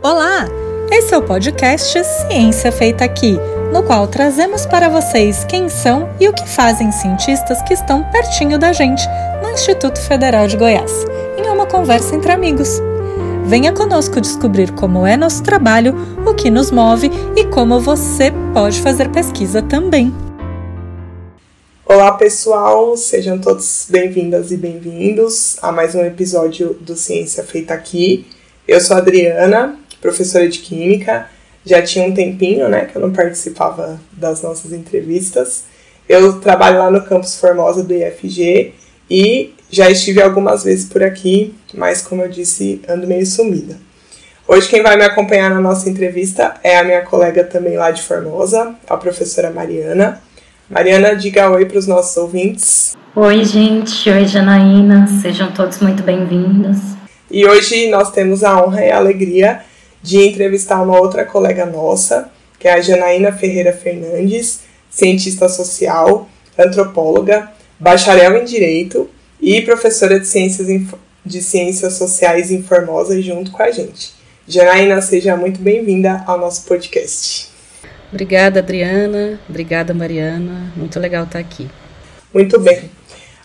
Olá! Esse é o podcast Ciência Feita Aqui, no qual trazemos para vocês quem são e o que fazem cientistas que estão pertinho da gente no Instituto Federal de Goiás, em uma conversa entre amigos. Venha conosco descobrir como é nosso trabalho, o que nos move e como você pode fazer pesquisa também. Olá pessoal, sejam todos bem-vindas e bem-vindos a mais um episódio do Ciência Feita Aqui. Eu sou a Adriana, professora de Química. Já tinha um tempinho, né, que eu não participava das nossas entrevistas. Eu trabalho lá no campus Formosa do IFG e já estive algumas vezes por aqui, mas como eu disse, ando meio sumida. Hoje quem vai me acompanhar na nossa entrevista é a minha colega também lá de Formosa, a professora Mariana. Mariana, diga oi para os nossos ouvintes. Oi, gente. Oi, Janaína. Sejam todos muito bem-vindos. E hoje nós temos a honra e a alegria de entrevistar uma outra colega nossa, que é a Janaína Ferreira Fernandes, cientista social, antropóloga, bacharel em Direito e professora de Ciências, de Ciências Sociais em Formosa junto com a gente. Janaína, seja muito bem-vinda ao nosso podcast. Obrigada, Adriana. Obrigada, Mariana. Muito legal estar aqui. Muito bem.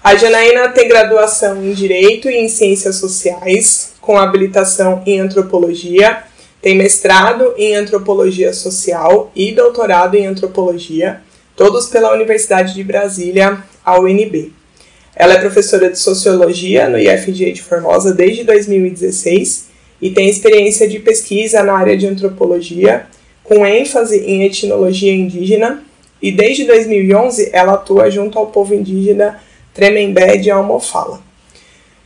A Janaína tem graduação em Direito e em Ciências Sociais, com habilitação em Antropologia tem mestrado em antropologia social e doutorado em antropologia, todos pela Universidade de Brasília, a UNB. Ela é professora de sociologia no IFG de Formosa desde 2016 e tem experiência de pesquisa na área de antropologia, com ênfase em etnologia indígena, e desde 2011 ela atua junto ao povo indígena Tremembé de Almofala.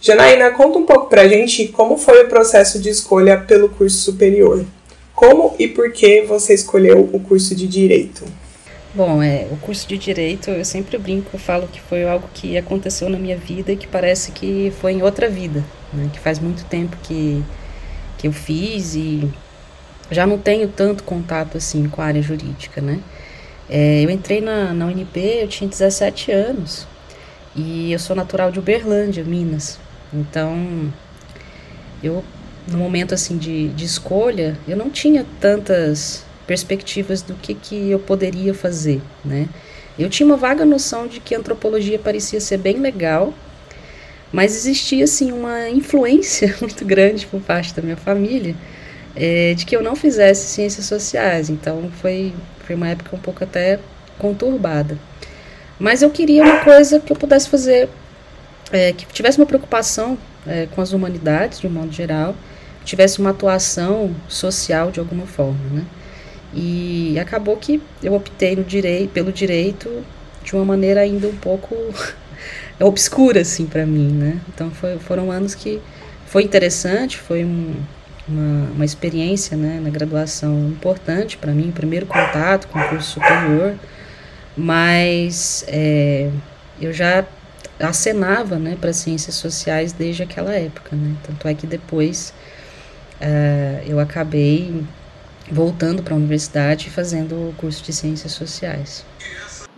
Janaína, conta um pouco pra gente como foi o processo de escolha pelo curso superior. Como e por que você escolheu o curso de Direito? Bom, é, o curso de Direito, eu sempre brinco, eu falo que foi algo que aconteceu na minha vida e que parece que foi em outra vida, né? que faz muito tempo que, que eu fiz e já não tenho tanto contato assim com a área jurídica, né? É, eu entrei na, na UNB, eu tinha 17 anos e eu sou natural de Uberlândia, Minas. Então, eu, no momento assim de, de escolha, eu não tinha tantas perspectivas do que, que eu poderia fazer, né? Eu tinha uma vaga noção de que antropologia parecia ser bem legal, mas existia assim uma influência muito grande por parte da minha família é, de que eu não fizesse ciências sociais. Então foi foi uma época um pouco até conturbada. Mas eu queria uma coisa que eu pudesse fazer é, que tivesse uma preocupação é, com as humanidades, de um modo geral, tivesse uma atuação social de alguma forma, né? E acabou que eu optei no pelo direito de uma maneira ainda um pouco obscura, assim, para mim, né? Então foi, foram anos que foi interessante, foi um, uma, uma experiência, né, na graduação importante para mim, primeiro contato com o curso superior, mas é, eu já acenava né, para ciências sociais desde aquela época. Né? Tanto é que depois uh, eu acabei voltando para a universidade e fazendo o curso de ciências sociais.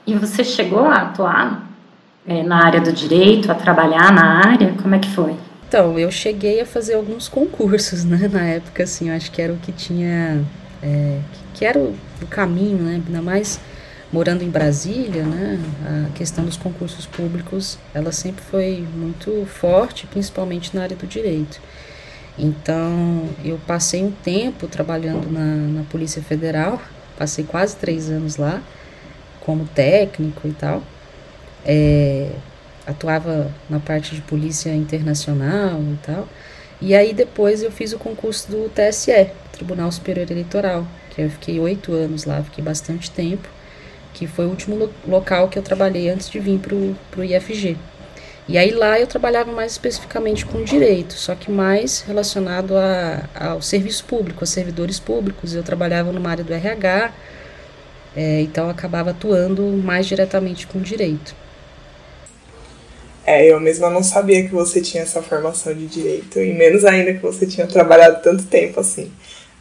E você chegou a atuar é, na área do direito, a trabalhar na área? Como é que foi? Então, eu cheguei a fazer alguns concursos, né? Na época, assim, eu acho que era o que tinha... É, que era o, o caminho, né? Ainda mais morando em Brasília, né, a questão dos concursos públicos, ela sempre foi muito forte, principalmente na área do direito. Então, eu passei um tempo trabalhando na, na Polícia Federal, passei quase três anos lá, como técnico e tal. É, atuava na parte de polícia internacional e tal. E aí depois eu fiz o concurso do TSE, Tribunal Superior Eleitoral, que eu fiquei oito anos lá, fiquei bastante tempo que foi o último lo local que eu trabalhei antes de vir para o IFG. E aí lá eu trabalhava mais especificamente com direito, só que mais relacionado a, ao serviço público, a servidores públicos. Eu trabalhava numa área do RH, é, então acabava atuando mais diretamente com direito. É, eu mesma não sabia que você tinha essa formação de direito, e menos ainda que você tinha trabalhado tanto tempo assim.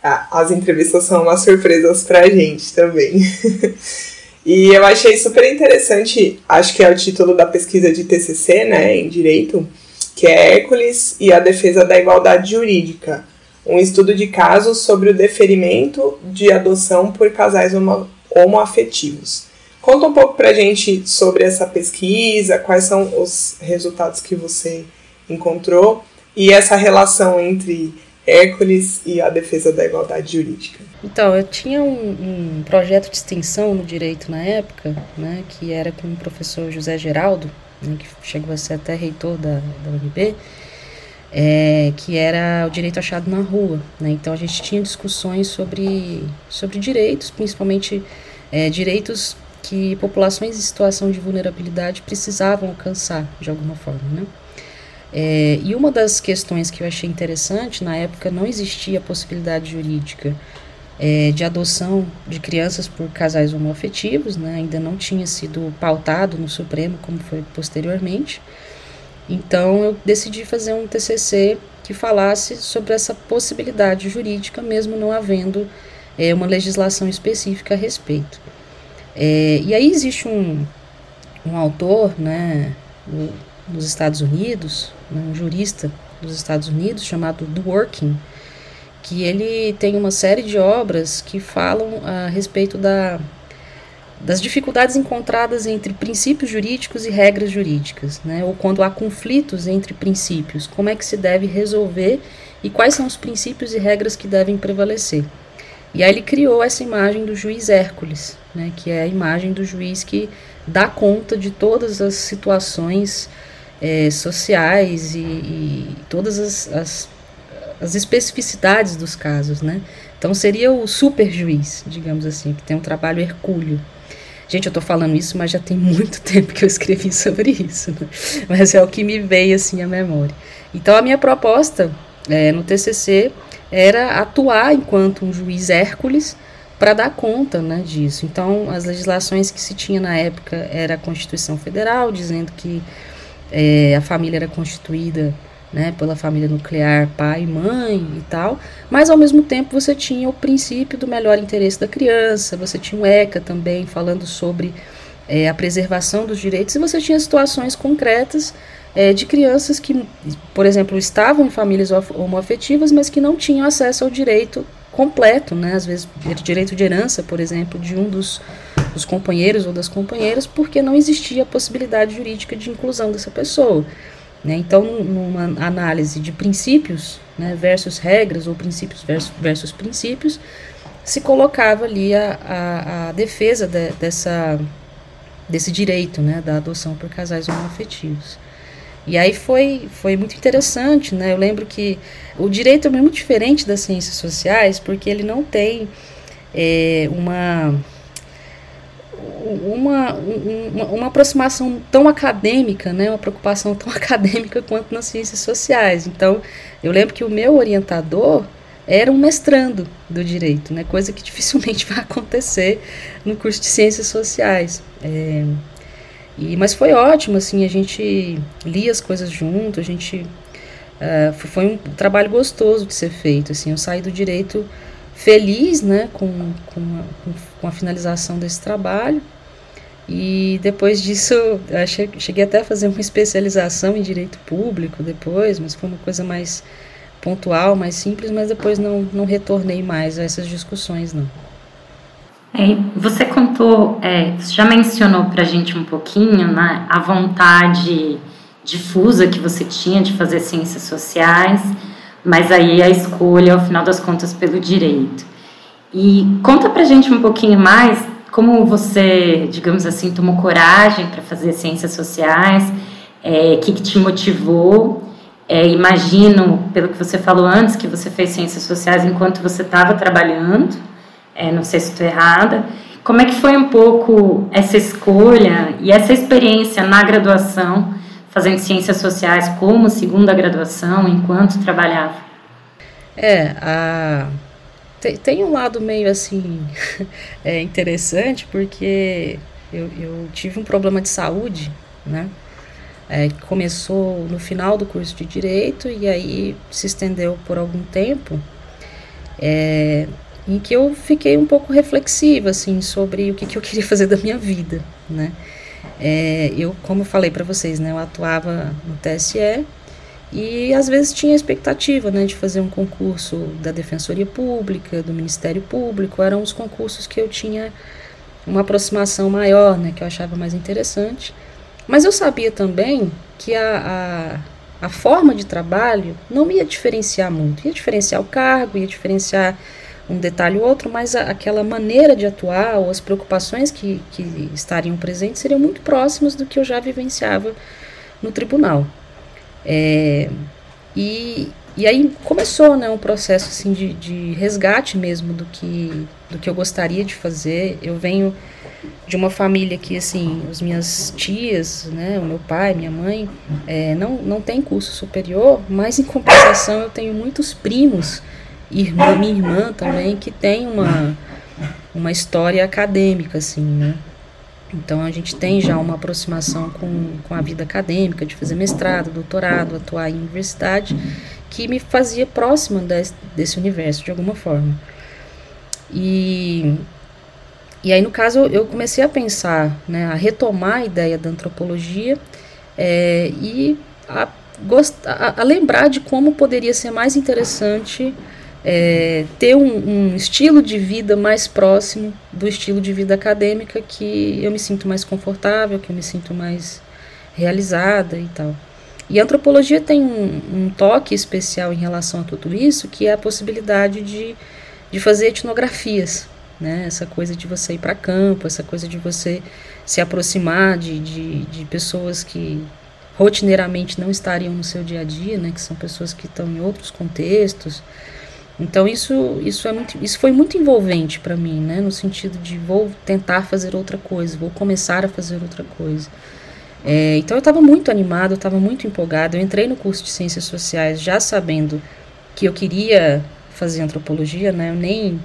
As entrevistas são umas surpresas pra gente também. E eu achei super interessante, acho que é o título da pesquisa de TCC, né, em direito, que é Hércules e a defesa da igualdade jurídica, um estudo de casos sobre o deferimento de adoção por casais homo homoafetivos. Conta um pouco pra gente sobre essa pesquisa, quais são os resultados que você encontrou e essa relação entre Hércules e a defesa da igualdade jurídica. Então, eu tinha um, um, projeto de extensão no direito na época, né, que era com o professor José Geraldo, né, que chegou a ser até reitor da, da UNB, é, que era o direito achado na rua. Né? Então, a gente tinha discussões sobre, sobre direitos, principalmente é, direitos que populações em situação de vulnerabilidade precisavam alcançar de alguma forma, né? É, e uma das questões que eu achei interessante, na época não existia possibilidade jurídica é, de adoção de crianças por casais homoafetivos, né, ainda não tinha sido pautado no Supremo como foi posteriormente. Então eu decidi fazer um TCC que falasse sobre essa possibilidade jurídica, mesmo não havendo é, uma legislação específica a respeito. É, e aí existe um, um autor, né, nos Estados Unidos, né, um jurista dos Estados Unidos chamado Dworkin, que ele tem uma série de obras que falam a respeito da, das dificuldades encontradas entre princípios jurídicos e regras jurídicas, né? ou quando há conflitos entre princípios, como é que se deve resolver e quais são os princípios e regras que devem prevalecer. E aí ele criou essa imagem do juiz Hércules, né, que é a imagem do juiz que dá conta de todas as situações é, sociais e, e todas as, as, as, especificidades dos casos, né? Então seria o super juiz, digamos assim, que tem um trabalho hercúleo. Gente, eu estou falando isso, mas já tem muito tempo que eu escrevi sobre isso, né? mas é o que me veio assim à memória. Então a minha proposta é, no TCC era atuar enquanto um juiz Hércules para dar conta né, disso. Então, as legislações que se tinha na época era a Constituição Federal, dizendo que é, a família era constituída né, pela família nuclear, pai, mãe e tal, mas ao mesmo tempo você tinha o princípio do melhor interesse da criança, você tinha o ECA também falando sobre é, a preservação dos direitos, e você tinha situações concretas é, de crianças que, por exemplo, estavam em famílias homoafetivas, mas que não tinham acesso ao direito completo, né? Às vezes, direito de herança, por exemplo, de um dos, dos companheiros ou das companheiras, porque não existia a possibilidade jurídica de inclusão dessa pessoa. Né? Então, numa análise de princípios né, versus regras, ou princípios versus, versus princípios, se colocava ali a, a, a defesa de, dessa, desse direito né, da adoção por casais homoafetivos. E aí foi, foi muito interessante, né? Eu lembro que o direito é muito diferente das ciências sociais, porque ele não tem é, uma, uma, uma, uma, aproximação tão acadêmica, né? Uma preocupação tão acadêmica quanto nas ciências sociais. Então, eu lembro que o meu orientador era um mestrando do direito, né? Coisa que dificilmente vai acontecer no curso de ciências sociais. É, e, mas foi ótimo, assim, a gente lia as coisas junto, a gente. Uh, foi um trabalho gostoso de ser feito, assim, eu saí do direito feliz, né, com, com, a, com a finalização desse trabalho, e depois disso, cheguei até a fazer uma especialização em direito público depois, mas foi uma coisa mais pontual, mais simples, mas depois não, não retornei mais a essas discussões, não. É, você contou, é, você já mencionou para a gente um pouquinho né, a vontade difusa que você tinha de fazer ciências sociais, mas aí a escolha, ao final das contas, pelo direito. E conta para a gente um pouquinho mais como você, digamos assim, tomou coragem para fazer ciências sociais, o é, que, que, te motivou. É, imagino, pelo que você falou antes, que você fez ciências sociais enquanto você estava trabalhando é, não sei se estou errada. Como é que foi um pouco essa escolha e essa experiência na graduação, fazendo ciências sociais como segunda graduação, enquanto trabalhava? É, a... tem, tem um lado meio assim é interessante, porque eu, eu tive um problema de saúde, né? É, começou no final do curso de direito e aí se estendeu por algum tempo. É, em que eu fiquei um pouco reflexiva assim sobre o que, que eu queria fazer da minha vida, né? É, eu, como eu falei para vocês, né, eu atuava no TSE E às vezes tinha expectativa né, de fazer um concurso da Defensoria Pública, do Ministério Público, eram os concursos que eu tinha uma aproximação maior, né, que eu achava mais interessante. Mas eu sabia também que a, a, a forma de trabalho não ia diferenciar muito, ia diferenciar o cargo, ia diferenciar um detalhe ou outro, mas a, aquela maneira de atuar ou as preocupações que, que estariam presentes seriam muito próximas do que eu já vivenciava no tribunal. É, e, e aí começou né, um processo assim, de, de resgate mesmo do que, do que eu gostaria de fazer. Eu venho de uma família que, assim, as minhas tias, né, o meu pai, minha mãe, é, não, não tem curso superior, mas em compensação eu tenho muitos primos, irmã, minha irmã também, que tem uma, uma história acadêmica, assim, né. Então a gente tem já uma aproximação com, com a vida acadêmica, de fazer mestrado, doutorado, atuar em universidade, que me fazia próxima desse, desse universo de alguma forma. E, e aí, no caso, eu comecei a pensar, né, a retomar a ideia da antropologia é, e a, a, a lembrar de como poderia ser mais interessante é, ter um, um, estilo de vida mais próximo do estilo de vida acadêmica que eu me sinto mais confortável, que eu me sinto mais realizada e tal. E a antropologia tem um, um toque especial em relação a tudo isso, que é a possibilidade de, de fazer etnografias, né? Essa coisa de você ir para campo, essa coisa de você se aproximar de, de, de pessoas que rotineiramente não estariam no seu dia a dia, né? Que são pessoas que estão em outros contextos. Então isso isso é muito, isso foi muito envolvente para mim, né, no sentido de vou tentar fazer outra coisa, vou começar a fazer outra coisa. É, então eu estava muito animado, eu estava muito empolgado. Eu entrei no curso de ciências sociais já sabendo que eu queria fazer antropologia, né? Eu nem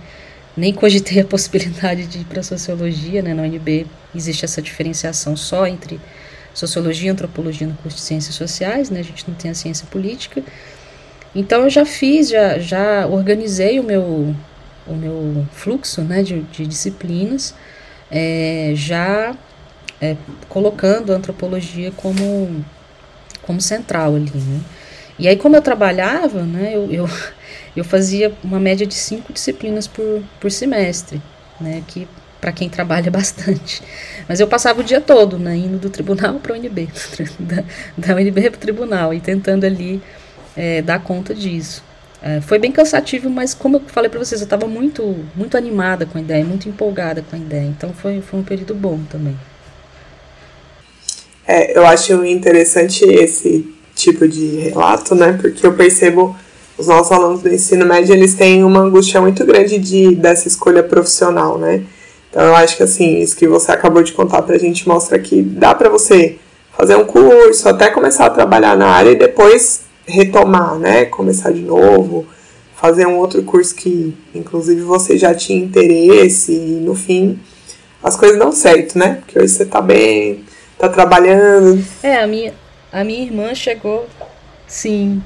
nem cogitei a possibilidade de ir para sociologia, né? Na UNB existe essa diferenciação só entre sociologia e antropologia no curso de ciências sociais, né? A gente não tem a ciência política. Então eu já fiz, já, já organizei o meu, o meu fluxo né, de, de disciplinas, é, já é, colocando a antropologia como, como central ali. Né? E aí, como eu trabalhava, né, eu, eu, eu fazia uma média de cinco disciplinas por, por semestre, né, que para quem trabalha bastante. Mas eu passava o dia todo, né, indo do tribunal para a UNB, da, da UNB para o tribunal, e tentando ali é, dar conta disso. É, foi bem cansativo, mas como eu falei para vocês, eu estava muito, muito animada com a ideia, muito empolgada com a ideia. Então foi, foi um período bom também. É, eu acho interessante esse tipo de relato, né? Porque eu percebo os nossos alunos do ensino médio, eles têm uma angústia muito grande de, dessa escolha profissional, né? Então eu acho que assim, isso que você acabou de contar pra gente mostra que dá para você fazer um curso, até começar a trabalhar na área e depois retomar, né? Começar de novo, fazer um outro curso que, inclusive, você já tinha interesse e no fim as coisas dão certo, né? Porque hoje você tá bem, tá trabalhando. É, a minha, a minha irmã chegou, sim.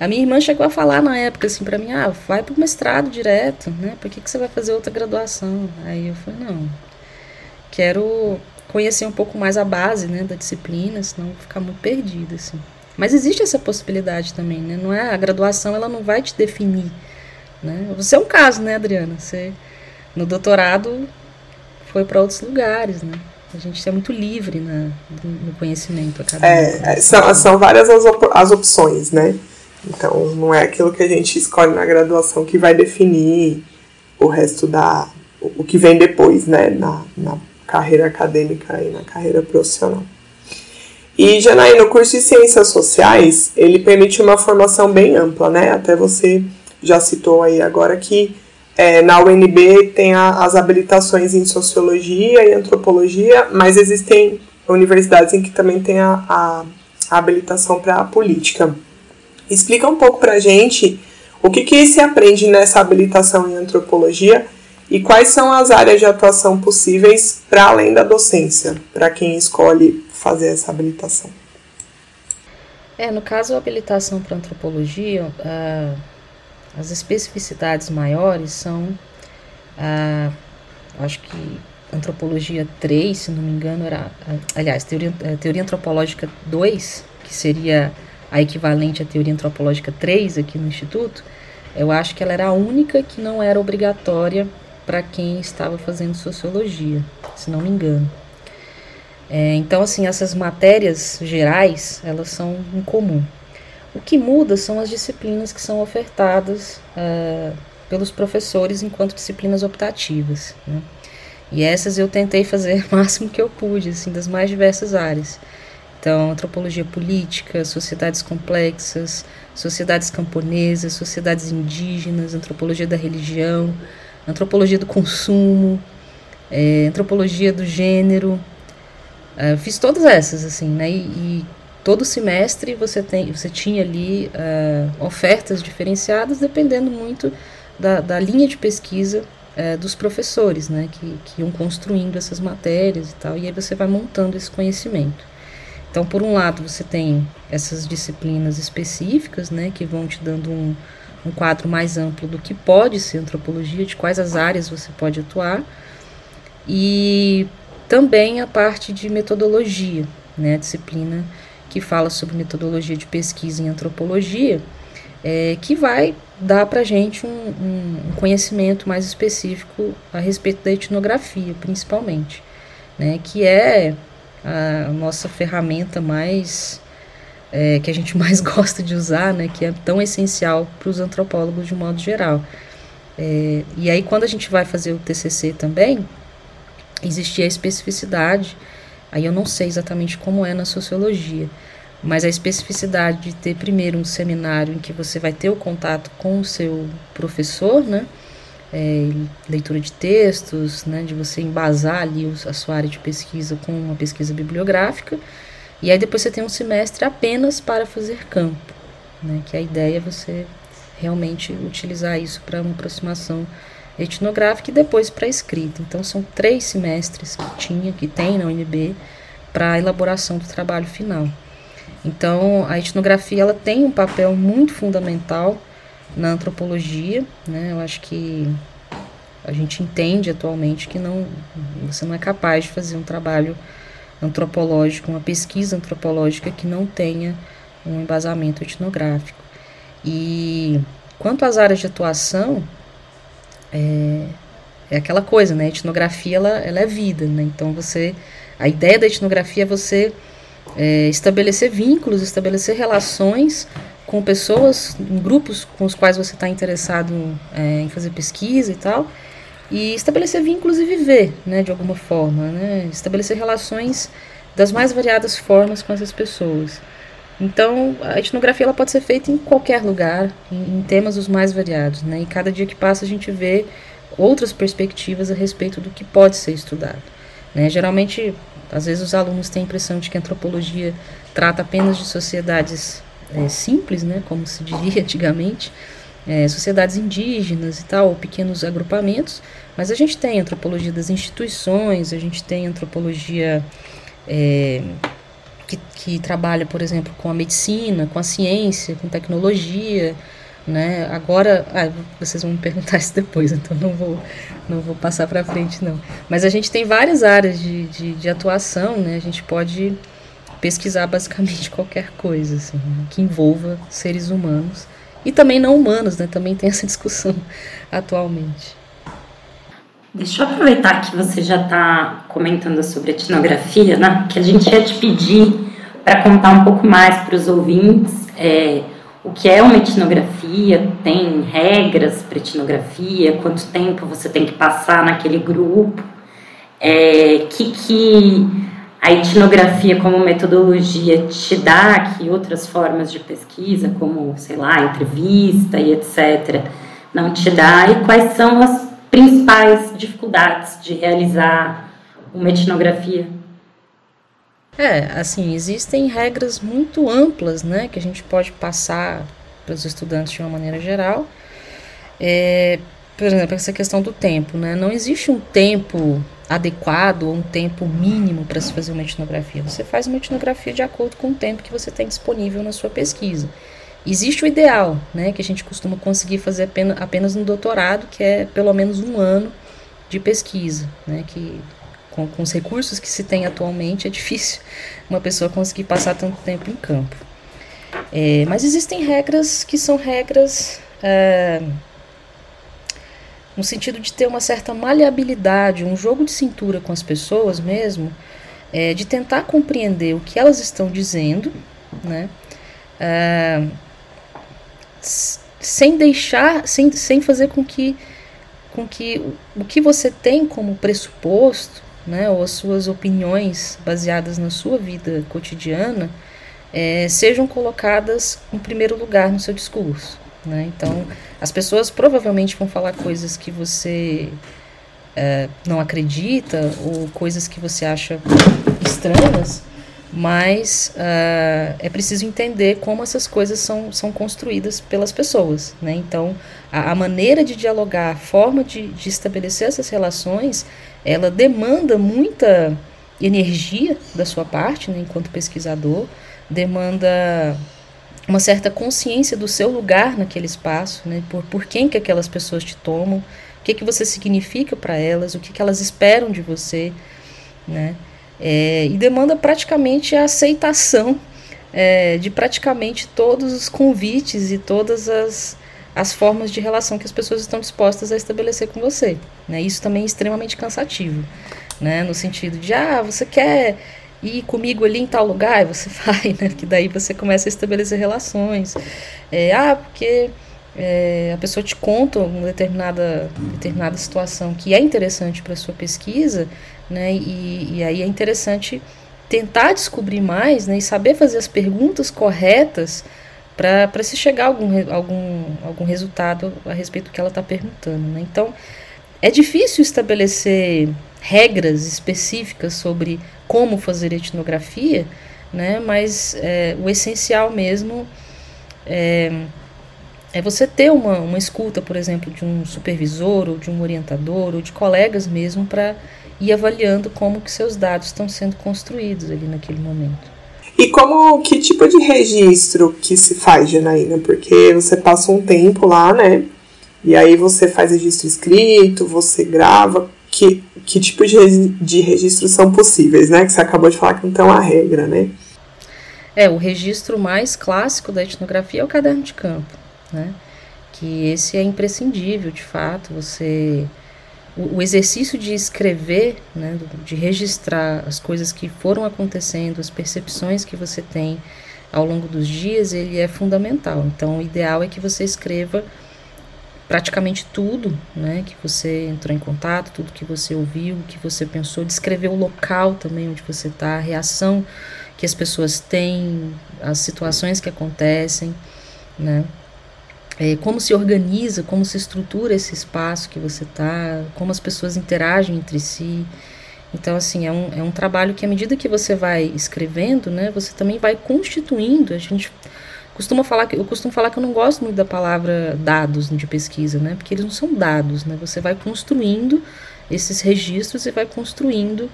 A minha irmã chegou a falar na época assim para mim, ah, vai pro mestrado direto, né? Por que, que você vai fazer outra graduação? Aí eu falei, não, quero conhecer um pouco mais a base, né, da disciplina, senão vou ficar muito perdida, assim. Mas existe essa possibilidade também, né? Não é a graduação, ela não vai te definir, né? Você é um caso, né, Adriana? Você no doutorado foi para outros lugares, né? A gente é muito livre na, no conhecimento acadêmico. É, são, são várias as, op as opções, né? Então, não é aquilo que a gente escolhe na graduação que vai definir o resto da. o que vem depois, né? Na, na carreira acadêmica e na carreira profissional. E, Janaína, o curso de Ciências Sociais, ele permite uma formação bem ampla, né? Até você já citou aí agora que é, na UNB tem a, as habilitações em Sociologia e Antropologia, mas existem universidades em que também tem a, a, a habilitação para a Política. Explica um pouco para a gente o que, que se aprende nessa habilitação em Antropologia e quais são as áreas de atuação possíveis para além da docência, para quem escolhe fazer essa habilitação? É, no caso, a habilitação para antropologia, uh, as especificidades maiores são, uh, acho que antropologia 3, se não me engano, era, uh, aliás, teoria, eh, teoria antropológica 2, que seria a equivalente à teoria antropológica 3 aqui no Instituto, eu acho que ela era a única que não era obrigatória para quem estava fazendo sociologia, se não me engano. É, então, assim, essas matérias gerais, elas são em comum. O que muda são as disciplinas que são ofertadas uh, pelos professores enquanto disciplinas optativas. Né? E essas eu tentei fazer o máximo que eu pude, assim, das mais diversas áreas. Então, antropologia política, sociedades complexas, sociedades camponesas, sociedades indígenas, antropologia da religião, antropologia do consumo, é, antropologia do gênero. É, fiz todas essas, assim, né? E, e, todo semestre você, tem, você tinha ali uh, ofertas diferenciadas, dependendo muito da, da linha de pesquisa uh, dos professores, né? Que, que iam construindo essas matérias e tal, e aí você vai montando esse conhecimento. Então, por um lado, você tem essas disciplinas específicas, né, que vão te dando um, um quadro mais amplo do que pode ser antropologia, de quais as áreas você pode atuar, e também a parte de metodologia, né, disciplina que fala sobre metodologia de pesquisa em antropologia, é, que vai dar para a gente um, um, conhecimento mais específico a respeito da etnografia, principalmente, né, que é a nossa ferramenta mais é, que a gente mais gosta de usar, né, que é tão essencial para os antropólogos de modo geral. É, e aí quando a gente vai fazer o TCC também, existia a especificidade, aí eu não sei exatamente como é na sociologia, mas a especificidade de ter primeiro um seminário em que você vai ter o contato com o seu professor, né, é, leitura de textos, né, de você embasar ali a sua área de pesquisa com uma pesquisa bibliográfica, e aí depois você tem um semestre apenas para fazer campo, né, que a ideia é você realmente utilizar isso para uma aproximação etnográfica e depois para escrita. Então são três semestres que tinha, que tem na UNB, para a elaboração do trabalho final. Então a etnografia ela tem um papel muito fundamental na antropologia, né? Eu acho que a gente entende atualmente que não você não é capaz de fazer um trabalho antropológico, uma pesquisa antropológica que não tenha um embasamento etnográfico. E quanto às áreas de atuação, é, é aquela coisa, né? A etnografia ela, ela é vida, né? Então você, a ideia da etnografia é você é, estabelecer vínculos, estabelecer relações com pessoas, grupos com os quais você está interessado é, em fazer pesquisa e tal, e estabelecer vínculos e viver, né, de alguma forma, né, estabelecer relações das mais variadas formas com essas pessoas. Então, a etnografia ela pode ser feita em qualquer lugar, em, em temas os mais variados, né, e cada dia que passa a gente vê outras perspectivas a respeito do que pode ser estudado. Né. Geralmente, às vezes os alunos têm a impressão de que a antropologia trata apenas de sociedades é, simples, né, como se diria antigamente, é, sociedades indígenas e tal, ou pequenos agrupamentos, mas a gente tem antropologia das instituições, a gente tem antropologia é, que, que trabalha, por exemplo, com a medicina, com a ciência, com tecnologia, né? Agora, ah, vocês vão me perguntar isso depois, então não vou, não vou passar para frente não. Mas a gente tem várias áreas de, de, de atuação, né? A gente pode pesquisar basicamente qualquer coisa assim, que envolva seres humanos e também não humanos, né? Também tem essa discussão atualmente. Deixa eu aproveitar que você já está comentando sobre etnografia, né? Que a gente ia te pedir para contar um pouco mais para os ouvintes é, o que é uma etnografia, tem regras para etnografia, quanto tempo você tem que passar naquele grupo, é, que que a etnografia como metodologia te dá aqui outras formas de pesquisa, como, sei lá, entrevista e etc., não te dá, e quais são as principais dificuldades de realizar uma etnografia? É, assim, existem regras muito amplas, né, que a gente pode passar para os estudantes de uma maneira geral. É, por exemplo, essa questão do tempo, né? Não existe um tempo adequado ou um tempo mínimo para se fazer uma etnografia. Você faz uma etnografia de acordo com o tempo que você tem disponível na sua pesquisa. Existe o ideal, né, que a gente costuma conseguir fazer apenas, apenas no doutorado, que é pelo menos um ano de pesquisa, né, que com, com os recursos que se tem atualmente é difícil uma pessoa conseguir passar tanto tempo em campo. É, mas existem regras que são regras é, no sentido de ter uma certa maleabilidade, um jogo de cintura com as pessoas mesmo, é, de tentar compreender o que elas estão dizendo, né? É, sem deixar, sem, sem fazer com que, com que o, que você tem como pressuposto, né, ou as suas opiniões baseadas na sua vida cotidiana, é, sejam colocadas em primeiro lugar no seu discurso. Né? Então, as pessoas provavelmente vão falar coisas que você é, não acredita ou coisas que você acha estranhas, mas uh, é preciso entender como essas coisas são, são construídas pelas pessoas. Né? Então, a, a maneira de dialogar, a forma de, de estabelecer essas relações, ela demanda muita energia da sua parte, né, enquanto pesquisador, demanda uma certa consciência do seu lugar naquele espaço, né, por, por quem que aquelas pessoas te tomam, o que, que você significa para elas, o que, que elas esperam de você, né, é, e demanda praticamente a aceitação é, de praticamente todos os convites e todas as, as formas de relação que as pessoas estão dispostas a estabelecer com você. Né? Isso também é extremamente cansativo, né? no sentido de, ah, você quer ir comigo ali em tal lugar, e você vai, né? que daí você começa a estabelecer relações. É, ah, porque é, a pessoa te conta uma determinada, determinada situação que é interessante para sua pesquisa, né? E, e aí é interessante tentar descobrir mais né? e saber fazer as perguntas corretas para se chegar a algum, algum, algum resultado a respeito do que ela está perguntando. Né? Então, é difícil estabelecer regras específicas sobre como fazer etnografia, né? mas é, o essencial mesmo é é você ter uma, uma escuta, por exemplo, de um supervisor ou de um orientador ou de colegas mesmo para ir avaliando como que seus dados estão sendo construídos ali naquele momento. E como que tipo de registro que se faz, Janaína? Porque você passa um tempo lá, né? E aí você faz registro escrito, você grava. Que, que tipo de, de registros são possíveis, né? Que você acabou de falar que não tem uma regra, né? É, o registro mais clássico da etnografia é o caderno de campo né? Que esse é imprescindível, de fato, você o, o exercício de escrever, né, de registrar as coisas que foram acontecendo, as percepções que você tem ao longo dos dias, ele é fundamental. Então, o ideal é que você escreva praticamente tudo, né, que você entrou em contato, tudo que você ouviu, que você pensou, descrever o local também onde você está, a reação que as pessoas têm, as situações que acontecem, né é, como se organiza, como se estrutura esse espaço que você está, como as pessoas interagem entre si. Então, assim, é um, é um trabalho que, à medida que você vai escrevendo, né, você também vai constituindo. A gente costuma falar que eu costumo falar que eu não gosto muito da palavra dados de pesquisa, né, porque eles não são dados, né. Você vai construindo esses registros e vai construindo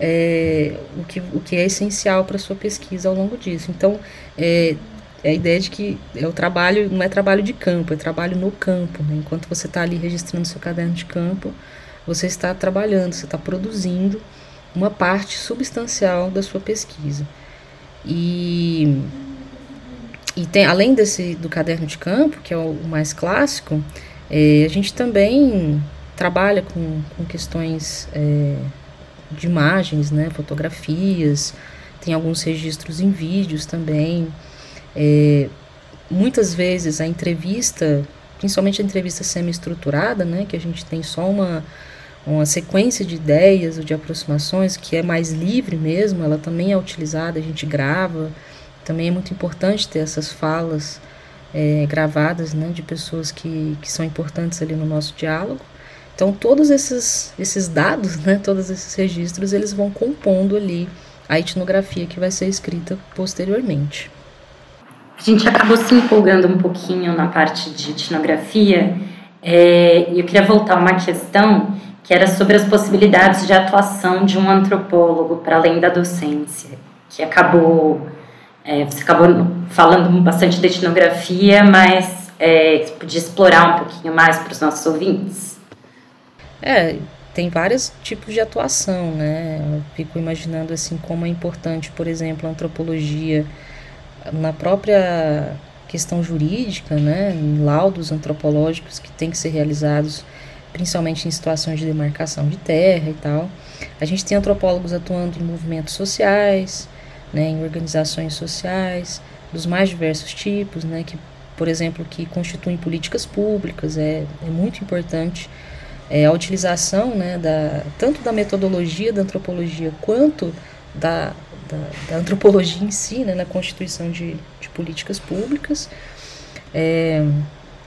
é, o, que, o que é essencial para sua pesquisa ao longo disso. Então, é, é a ideia de que é o trabalho, não é trabalho de campo, é trabalho no campo. Né? Enquanto você está ali registrando seu caderno de campo, você está trabalhando, você está produzindo uma parte substancial da sua pesquisa. E, e tem, além desse do caderno de campo, que é o, mais clássico, é, a gente também trabalha com, com questões é, de imagens, né, fotografias, tem alguns registros em vídeos também. É, muitas vezes a entrevista, principalmente a entrevista semi-estruturada, né, que a gente tem só uma, uma sequência de ideias ou de aproximações que é mais livre mesmo, ela também é utilizada, a gente grava. Também é muito importante ter essas falas é, gravadas né, de pessoas que, que são importantes ali no nosso diálogo. Então, todos esses, esses dados, né, todos esses registros, eles vão compondo ali a etnografia que vai ser escrita posteriormente. A gente acabou se empolgando um pouquinho na parte de etnografia é, e eu queria voltar a uma questão que era sobre as possibilidades de atuação de um antropólogo para além da docência, que acabou é, você acabou falando bastante de etnografia, mas é, podia explorar um pouquinho mais para os nossos ouvintes? É, tem vários tipos de atuação, né? Eu fico imaginando assim como é importante, por exemplo, a antropologia na própria questão jurídica, né, laudos antropológicos que têm que ser realizados principalmente em situações de demarcação de terra e tal. A gente tem antropólogos atuando em movimentos sociais, né, em organizações sociais dos mais diversos tipos, né, que, por exemplo, que constituem políticas públicas. É, é muito importante é, a utilização né, da, tanto da metodologia da antropologia quanto da, da, da antropologia em si, né, na constituição de, de políticas públicas. É,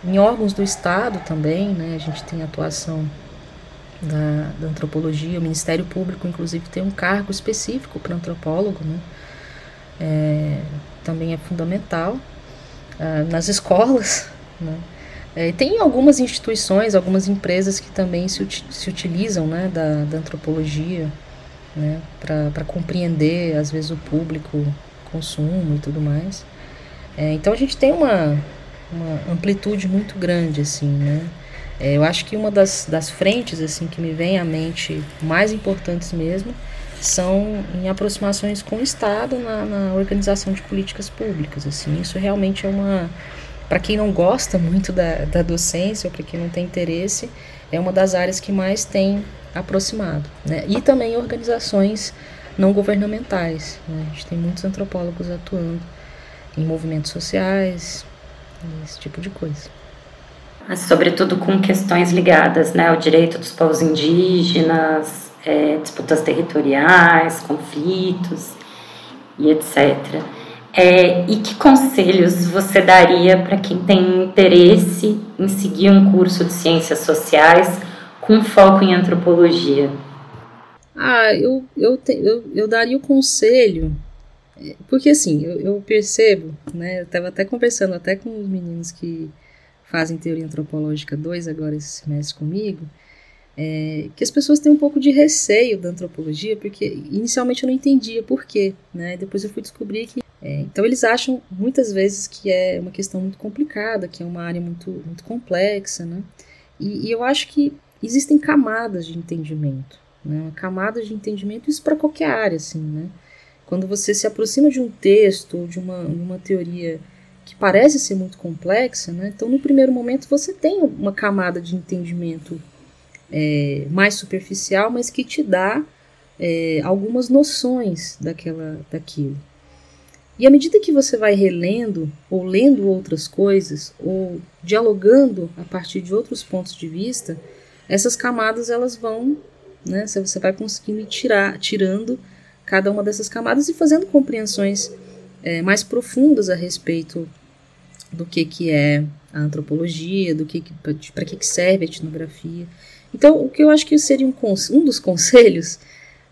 em órgãos do Estado também, né, a gente tem atuação da, da, antropologia, o Ministério Público, inclusive, tem um cargo específico para antropólogo, né, é, também é fundamental. Ah, nas escolas, né, é, tem algumas instituições, algumas empresas que também se, se utilizam né, da, da antropologia né, para compreender, às vezes, o público, consumo e tudo mais. É, então a gente tem uma, uma amplitude muito grande, assim, né? É, eu acho que uma das, das frentes, assim, que me vem à mente mais importantes mesmo, são em aproximações com o Estado na, na organização de políticas públicas, assim. Isso realmente é uma... Para quem não gosta muito da, da docência, ou para quem não tem interesse, é uma das áreas que mais tem aproximado, né? E também organizações não governamentais, né? A gente tem muitos antropólogos atuando em movimentos sociais, esse tipo de coisa. Mas, sobretudo com questões ligadas né, ao direito dos povos indígenas, é, disputas territoriais, conflitos e etc. É, e que conselhos você daria para quem tem interesse em seguir um curso de ciências sociais com foco em antropologia? Ah, eu, eu, te, eu, eu daria o conselho porque assim, eu, eu percebo, né? Eu estava até conversando até com os meninos que fazem teoria antropológica 2 agora esse semestre comigo, é, que as pessoas têm um pouco de receio da antropologia, porque inicialmente eu não entendia por quê, né? Depois eu fui descobrir que. É, então eles acham muitas vezes que é uma questão muito complicada, que é uma área muito, muito complexa, né? E, e eu acho que existem camadas de entendimento, né? Camadas de entendimento, isso para qualquer área, assim, né? Quando você se aproxima de um texto ou de uma, uma teoria que parece ser muito complexa, né? então no primeiro momento você tem uma camada de entendimento é, mais superficial, mas que te dá é, algumas noções daquela, daquilo. E à medida que você vai relendo ou lendo outras coisas ou dialogando a partir de outros pontos de vista, essas camadas elas vão, né, você vai conseguindo tirar, tirando cada uma dessas camadas e fazendo compreensões é, mais profundas a respeito do que, que é a antropologia, do que, que para que, que serve a etnografia. Então, o que eu acho que seria um, um dos conselhos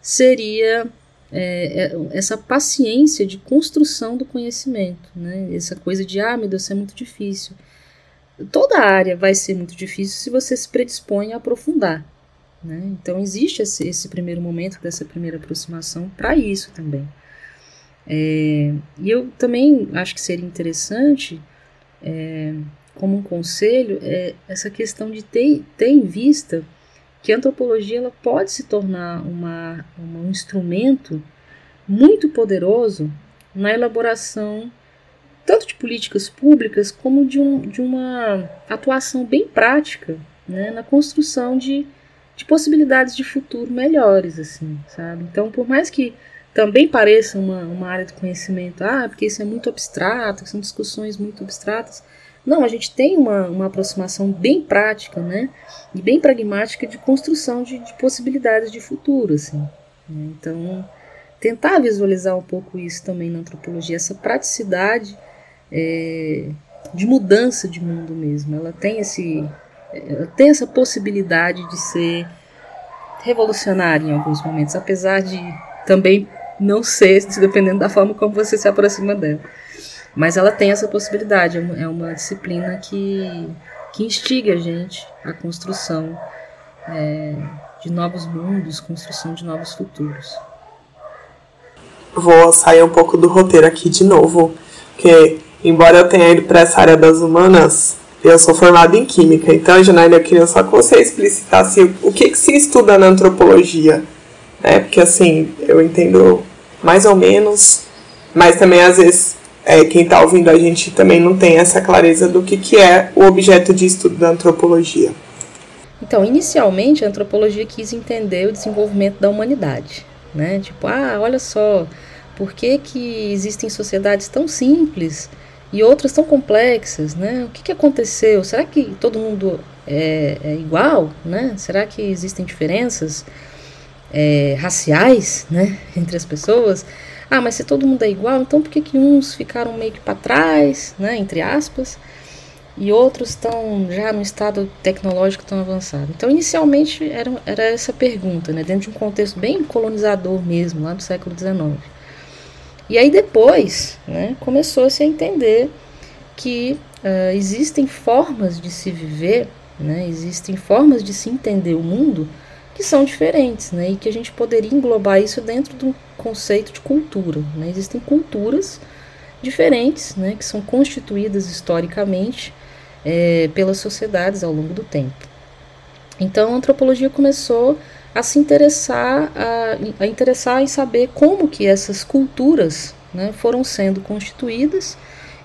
seria é, é, essa paciência de construção do conhecimento, né? essa coisa de, ah, meu Deus, isso é muito difícil. Toda área vai ser muito difícil se você se predispõe a aprofundar. Né? Então existe esse, esse, primeiro momento dessa primeira aproximação para isso também. É, e eu também acho que seria interessante, é, como um conselho, é, essa questão de ter, ter em vista que a antropologia ela pode se tornar uma, uma, um instrumento muito poderoso na elaboração tanto de políticas públicas como de, um, de uma atuação bem prática né, na construção de de possibilidades de futuro melhores, assim, sabe? Então, por mais que também pareça uma, uma área de conhecimento, ah, porque isso é muito abstrato, são discussões muito abstratas. Não, a gente tem uma, uma aproximação bem prática, né? E bem pragmática de construção de, de possibilidades de futuro, assim. Né? Então, tentar visualizar um pouco isso também na antropologia, essa praticidade é, de mudança de mundo mesmo. Ela tem esse, tem essa possibilidade de ser revolucionária em alguns momentos, apesar de também não ser, dependendo da forma como você se aproxima dela. Mas ela tem essa possibilidade, é uma é disciplina que, que instiga a gente à construção é, de novos mundos, construção de novos futuros. Vou sair um pouco do roteiro aqui de novo, porque embora eu tenha ido para essa área das humanas, eu sou formada em Química, então, Janaína, eu queria só que você explicitasse o que, que se estuda na antropologia. Né? Porque, assim, eu entendo mais ou menos, mas também, às vezes, é, quem está ouvindo a gente também não tem essa clareza do que, que é o objeto de estudo da antropologia. Então, inicialmente, a antropologia quis entender o desenvolvimento da humanidade. Né? Tipo, ah, olha só, por que, que existem sociedades tão simples e outras tão complexas? Né? O que, que aconteceu? Será que todo mundo é, é igual? Né? Será que existem diferenças é, raciais né, entre as pessoas? Ah, mas se todo mundo é igual, então por que, que uns ficaram meio que para trás, né, entre aspas, e outros estão já no estado tecnológico tão avançado? Então, inicialmente era, era essa pergunta, né, dentro de um contexto bem colonizador mesmo, lá do século XIX. E aí depois, né, começou-se a entender que uh, existem formas de se viver, né, existem formas de se entender o mundo que são diferentes, né, e que a gente poderia englobar isso dentro do conceito de cultura. Né? Existem culturas diferentes, né, que são constituídas historicamente é, pelas sociedades ao longo do tempo. Então, a antropologia começou a se interessar, a, a interessar em saber como que essas culturas né, foram sendo constituídas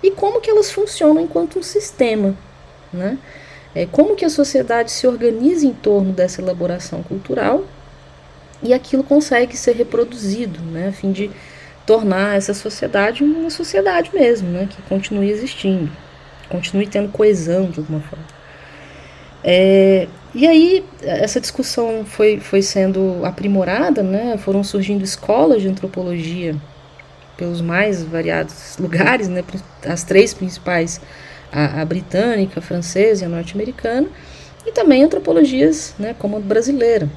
e como que elas funcionam enquanto um sistema, né? É, como que a sociedade se organiza em torno dessa elaboração cultural e aquilo consegue ser reproduzido, né, a fim de tornar essa sociedade uma sociedade mesmo, né, que continue existindo, continue tendo coesão de alguma forma. É, e aí essa discussão foi, foi sendo aprimorada, né, foram surgindo escolas de antropologia pelos mais variados lugares, né, as três principais, a, a britânica, a francesa e a norte-americana, e também antropologias né, como a brasileira,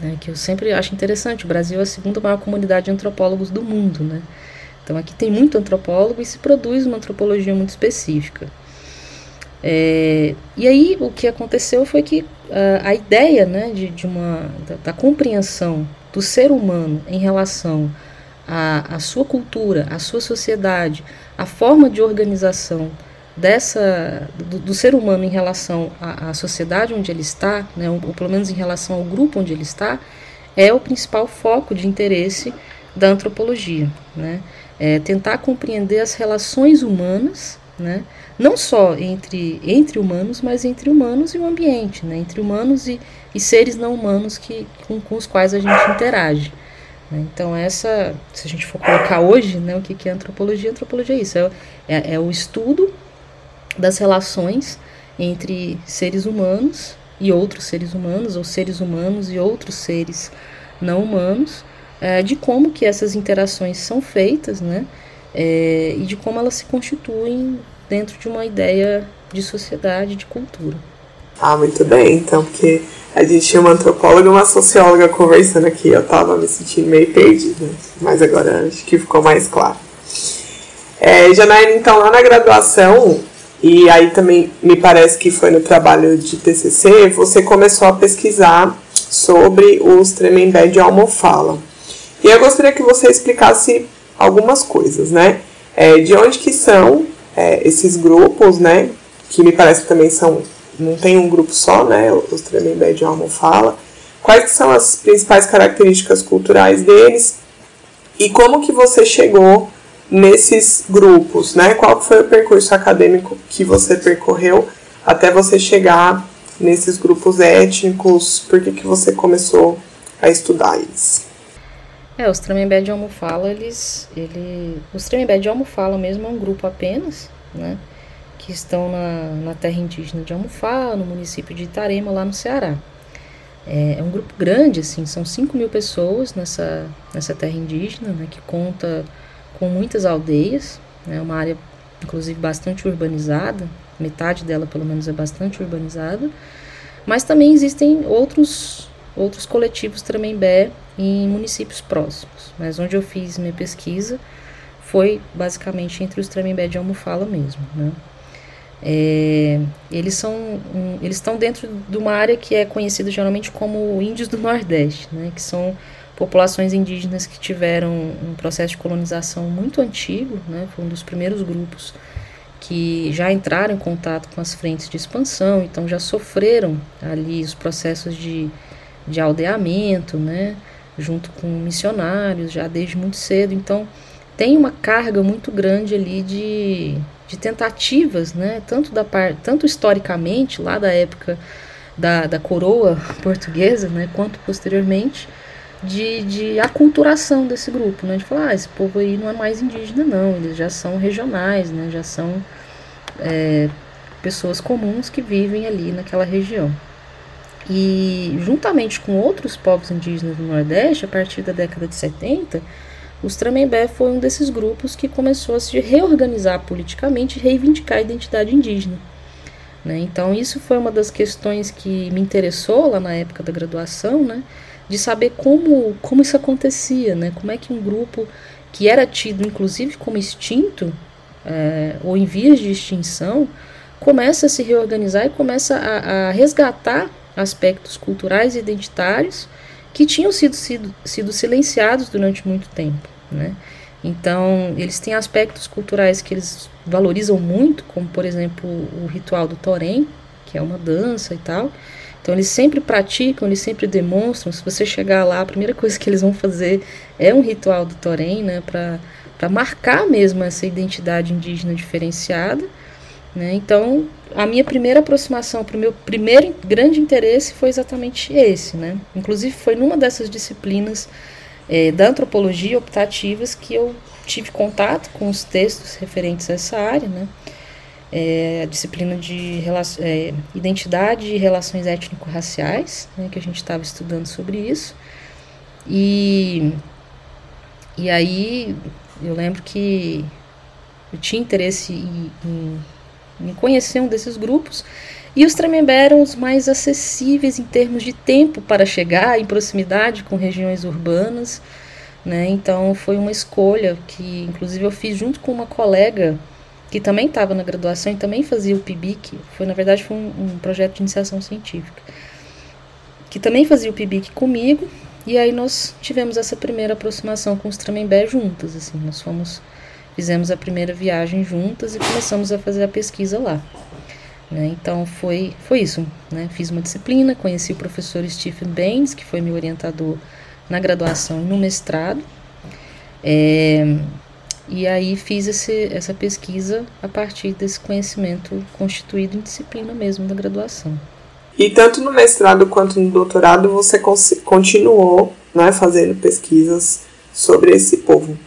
né, que eu sempre acho interessante. O Brasil é a segunda maior comunidade de antropólogos do mundo, né? Então aqui tem muito antropólogo e se produz uma antropologia muito específica. É, e aí o que aconteceu foi que uh, a ideia né, de, de uma, da, da, compreensão do ser humano em relação à, à sua cultura, à sua sociedade, a forma de organização dessa do, do, ser humano em relação à, à, sociedade onde ele está, né, ou, ou, pelo menos em relação ao grupo onde ele está, é o principal foco de interesse da antropologia. Né? É tentar compreender as relações humanas, né, não só entre, entre humanos, mas entre humanos e o ambiente, né, entre humanos e, e seres não humanos que, com, com os quais a gente interage. Né? Então, essa, se a gente for colocar hoje, né, o que, que é antropologia? Antropologia é isso, é, é, é o estudo das relações entre seres humanos e outros seres humanos, ou seres humanos e outros seres não humanos, é, de como que essas interações são feitas, né, é, e de como elas se constituem dentro de uma ideia de sociedade, de cultura. Ah, muito bem, então, porque a gente tinha uma antropóloga e uma socióloga conversando aqui, eu tava me sentindo meio perdida, mas agora acho que ficou mais claro. É, Janaína, então, lá na graduação, e aí também me parece que foi no trabalho de TCC, você começou a pesquisar sobre os Tremembé de Almofala. E eu gostaria que você explicasse algumas coisas, né? É, de onde que são é, esses grupos, né? Que me parece que também são, não tem um grupo só, né? Os Tremembé de Almofala. Quais são as principais características culturais deles? E como que você chegou nesses grupos, né? Qual foi o percurso acadêmico que você percorreu até você chegar nesses grupos étnicos? Por que, que você começou a estudar eles? É, os Tremembé de Almofala, eles, ele, os Tremembé de Almofala mesmo é um grupo apenas, né? Que estão na, na terra indígena de Almofala, no município de Itarema, lá no Ceará. É, é um grupo grande, assim, são 5 mil pessoas nessa, nessa terra indígena, né? Que conta com muitas aldeias, é né, uma área inclusive bastante urbanizada, metade dela pelo menos é bastante urbanizada, mas também existem outros outros coletivos Tremembé em municípios próximos, mas onde eu fiz minha pesquisa foi basicamente entre os Tremembé de Almofala mesmo, né? É, eles são um, eles estão dentro de uma área que é conhecida geralmente como índios do Nordeste, né? Que são populações indígenas que tiveram um processo de colonização muito antigo, né, foi um dos primeiros grupos que já entraram em contato com as frentes de expansão, então já sofreram ali os processos de, de aldeamento, né, junto com missionários, já desde muito cedo, então tem uma carga muito grande ali de, de tentativas, né? Tanto da par, tanto historicamente lá da época da, da coroa portuguesa, né? Quanto posteriormente de, de aculturação desse grupo, né? De falar, ah, esse povo aí não é mais indígena, não, eles já são regionais, né? Já são é, pessoas comuns que vivem ali naquela região. E juntamente com outros povos indígenas do Nordeste, a partir da década de 70, os Tremembé foi um desses grupos que começou a se reorganizar politicamente e reivindicar a identidade indígena. Né? Então, isso foi uma das questões que me interessou lá na época da graduação, né? de saber como, como isso acontecia, né? como é que um grupo que era tido inclusive como extinto é, ou em vias de extinção começa a se reorganizar e começa a, a resgatar aspectos culturais e identitários que tinham sido, sido, sido silenciados durante muito tempo. Né? Então, eles têm aspectos culturais que eles valorizam muito, como, por exemplo, o ritual do Torém, que é uma dança e tal, então eles sempre praticam, eles sempre demonstram. Se você chegar lá, a primeira coisa que eles vão fazer é um ritual do Torém, né, para marcar mesmo essa identidade indígena diferenciada. Né? Então, a minha primeira aproximação para o meu primeiro grande interesse foi exatamente esse. Né? Inclusive, foi numa dessas disciplinas é, da antropologia optativas que eu tive contato com os textos referentes a essa área. Né? é, a disciplina de é, identidade e relações étnico-raciais, né, que a gente estava estudando sobre isso. E, e aí eu lembro que eu tinha interesse em, em, conhecer um desses grupos, e os Tremembé eram os mais acessíveis em termos de tempo para chegar, em proximidade com regiões urbanas. Né? Então foi uma escolha que, inclusive, eu fiz junto com uma colega que também estava na graduação e também fazia o PIBIC, foi na verdade foi um, um, projeto de iniciação científica, que também fazia o PIBIC comigo, e aí nós tivemos essa primeira aproximação com os Tremembé juntas, assim, nós fomos, fizemos a primeira viagem juntas e começamos a fazer a pesquisa lá. Né? Então foi, foi isso, né? fiz uma disciplina, conheci o professor Stephen Baines, que foi meu orientador na graduação e no mestrado, é, e aí fiz esse, essa pesquisa a partir desse conhecimento constituído em disciplina mesmo da graduação. E tanto no mestrado quanto no doutorado você continuou né, fazendo pesquisas sobre esse povo.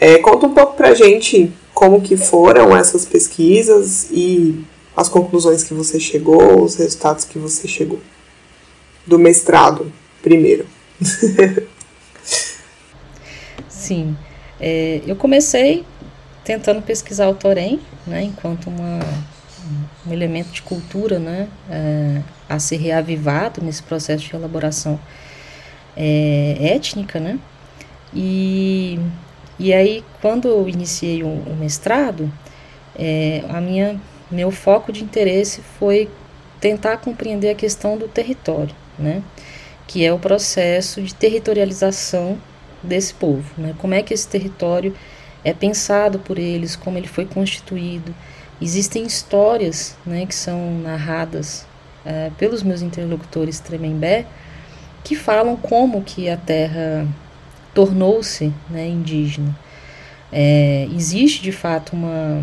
É, conta um pouco pra gente como que foram essas pesquisas e as conclusões que você chegou, os resultados que você chegou. Do mestrado, primeiro. Sim. É, eu comecei tentando pesquisar o Torém, né, enquanto uma, um elemento de cultura né, é, a ser reavivado nesse processo de elaboração é, étnica, né, e, e aí quando eu iniciei o, o mestrado, é, a minha, meu foco de interesse foi tentar compreender a questão do território, né, que é o processo de territorialização desse povo, né? Como é que esse território é pensado por eles, como ele foi constituído. Existem histórias, né, que são narradas é, pelos meus interlocutores Tremembé, que falam como que a terra tornou-se né, indígena. É, existe de fato uma,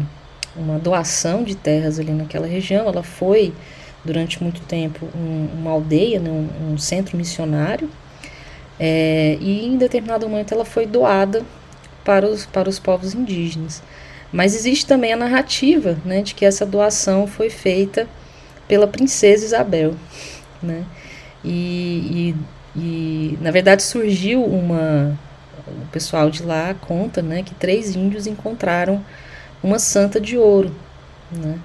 uma doação de terras ali naquela região, ela foi durante muito tempo um, uma aldeia, né, um, um centro missionário, é, e em determinado momento ela foi doada para os, para os povos indígenas. Mas existe também a narrativa né, de que essa doação foi feita pela princesa Isabel. Né? E, e, na verdade surgiu uma. O pessoal de lá conta né, que três índios encontraram uma santa de ouro. Né?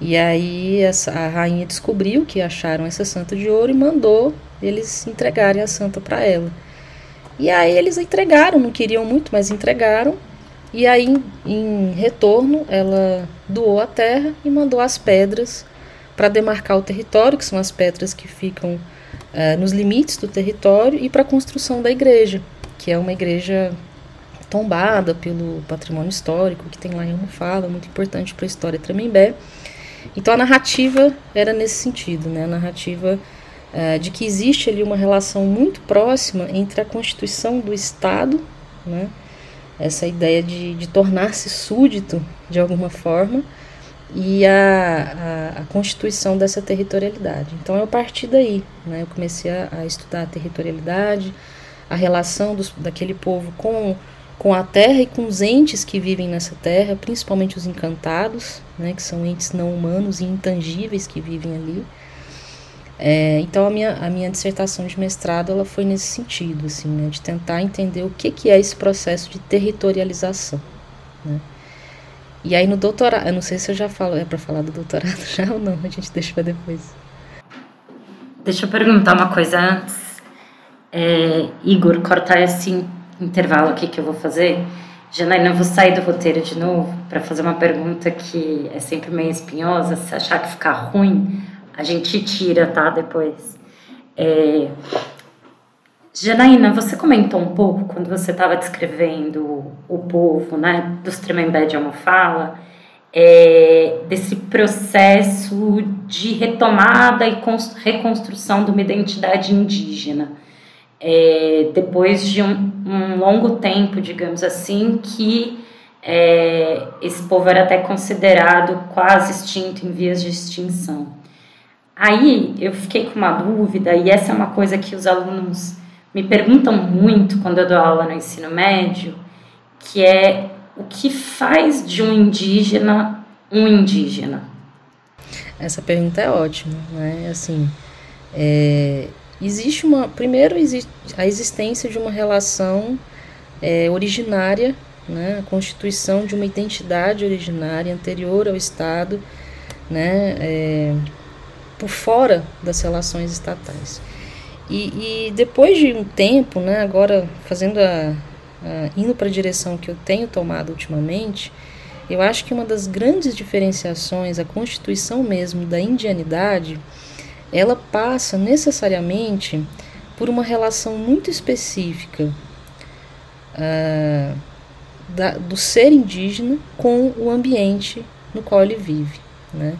E aí essa, a rainha descobriu que acharam essa santa de ouro e mandou eles entregarem a santa para ela. E aí eles entregaram, não queriam muito, mas entregaram. E aí, em, em retorno, ela doou a terra e mandou as pedras para demarcar o território, que são as pedras que ficam uh, nos limites do território, e para a construção da igreja, que é uma igreja tombada pelo patrimônio histórico, que tem lá em fala, muito importante para a história Tremembé. Então a narrativa era nesse sentido, né? A narrativa uh, de que existe ali uma relação muito próxima entre a constituição do Estado, né? essa ideia de, de tornar-se súdito de alguma forma e a, a, a, constituição dessa territorialidade. Então eu parti daí, né? eu comecei a, a estudar a territorialidade, a relação dos, daquele povo com, com a terra e com os entes que vivem nessa terra, principalmente os encantados, né? que são entes não humanos e intangíveis que vivem ali. É, então a minha, a minha dissertação de mestrado ela foi nesse sentido, assim, né, de tentar entender o que, que é esse processo de territorialização. Né? E aí no doutorado, eu não sei se eu já falo, é para falar do doutorado já ou não, a gente deixa para depois. Deixa eu perguntar uma coisa antes. É, Igor, cortar esse intervalo aqui que eu vou fazer. Janaína, eu vou sair do roteiro de novo para fazer uma pergunta que é sempre meio espinhosa. Se achar que ficar ruim, a gente tira, tá? Depois. É... Janaína, você comentou um pouco quando você estava descrevendo o povo, né, dos Tremembé de Almofala, é, desse processo de retomada e reconstrução de uma identidade indígena. É, depois de um, um, longo tempo, digamos assim, que é, esse povo era até considerado quase extinto, em vias de extinção. Aí eu fiquei com uma dúvida, e essa é uma coisa que os alunos me perguntam muito quando eu dou aula no ensino médio, que é o que faz de um indígena um indígena? Essa pergunta é ótima, né? Assim, é, existe uma, primeiro existe a existência de uma relação é, originária, né? A constituição de uma identidade originária anterior ao Estado, né? É, por fora das relações estatais. E, e depois de um tempo, né, agora fazendo a, a indo para a direção que eu tenho tomado ultimamente, eu acho que uma das grandes diferenciações, a constituição mesmo da indianidade, ela passa necessariamente por uma relação muito específica uh, da, do ser indígena com o ambiente no qual ele vive, né?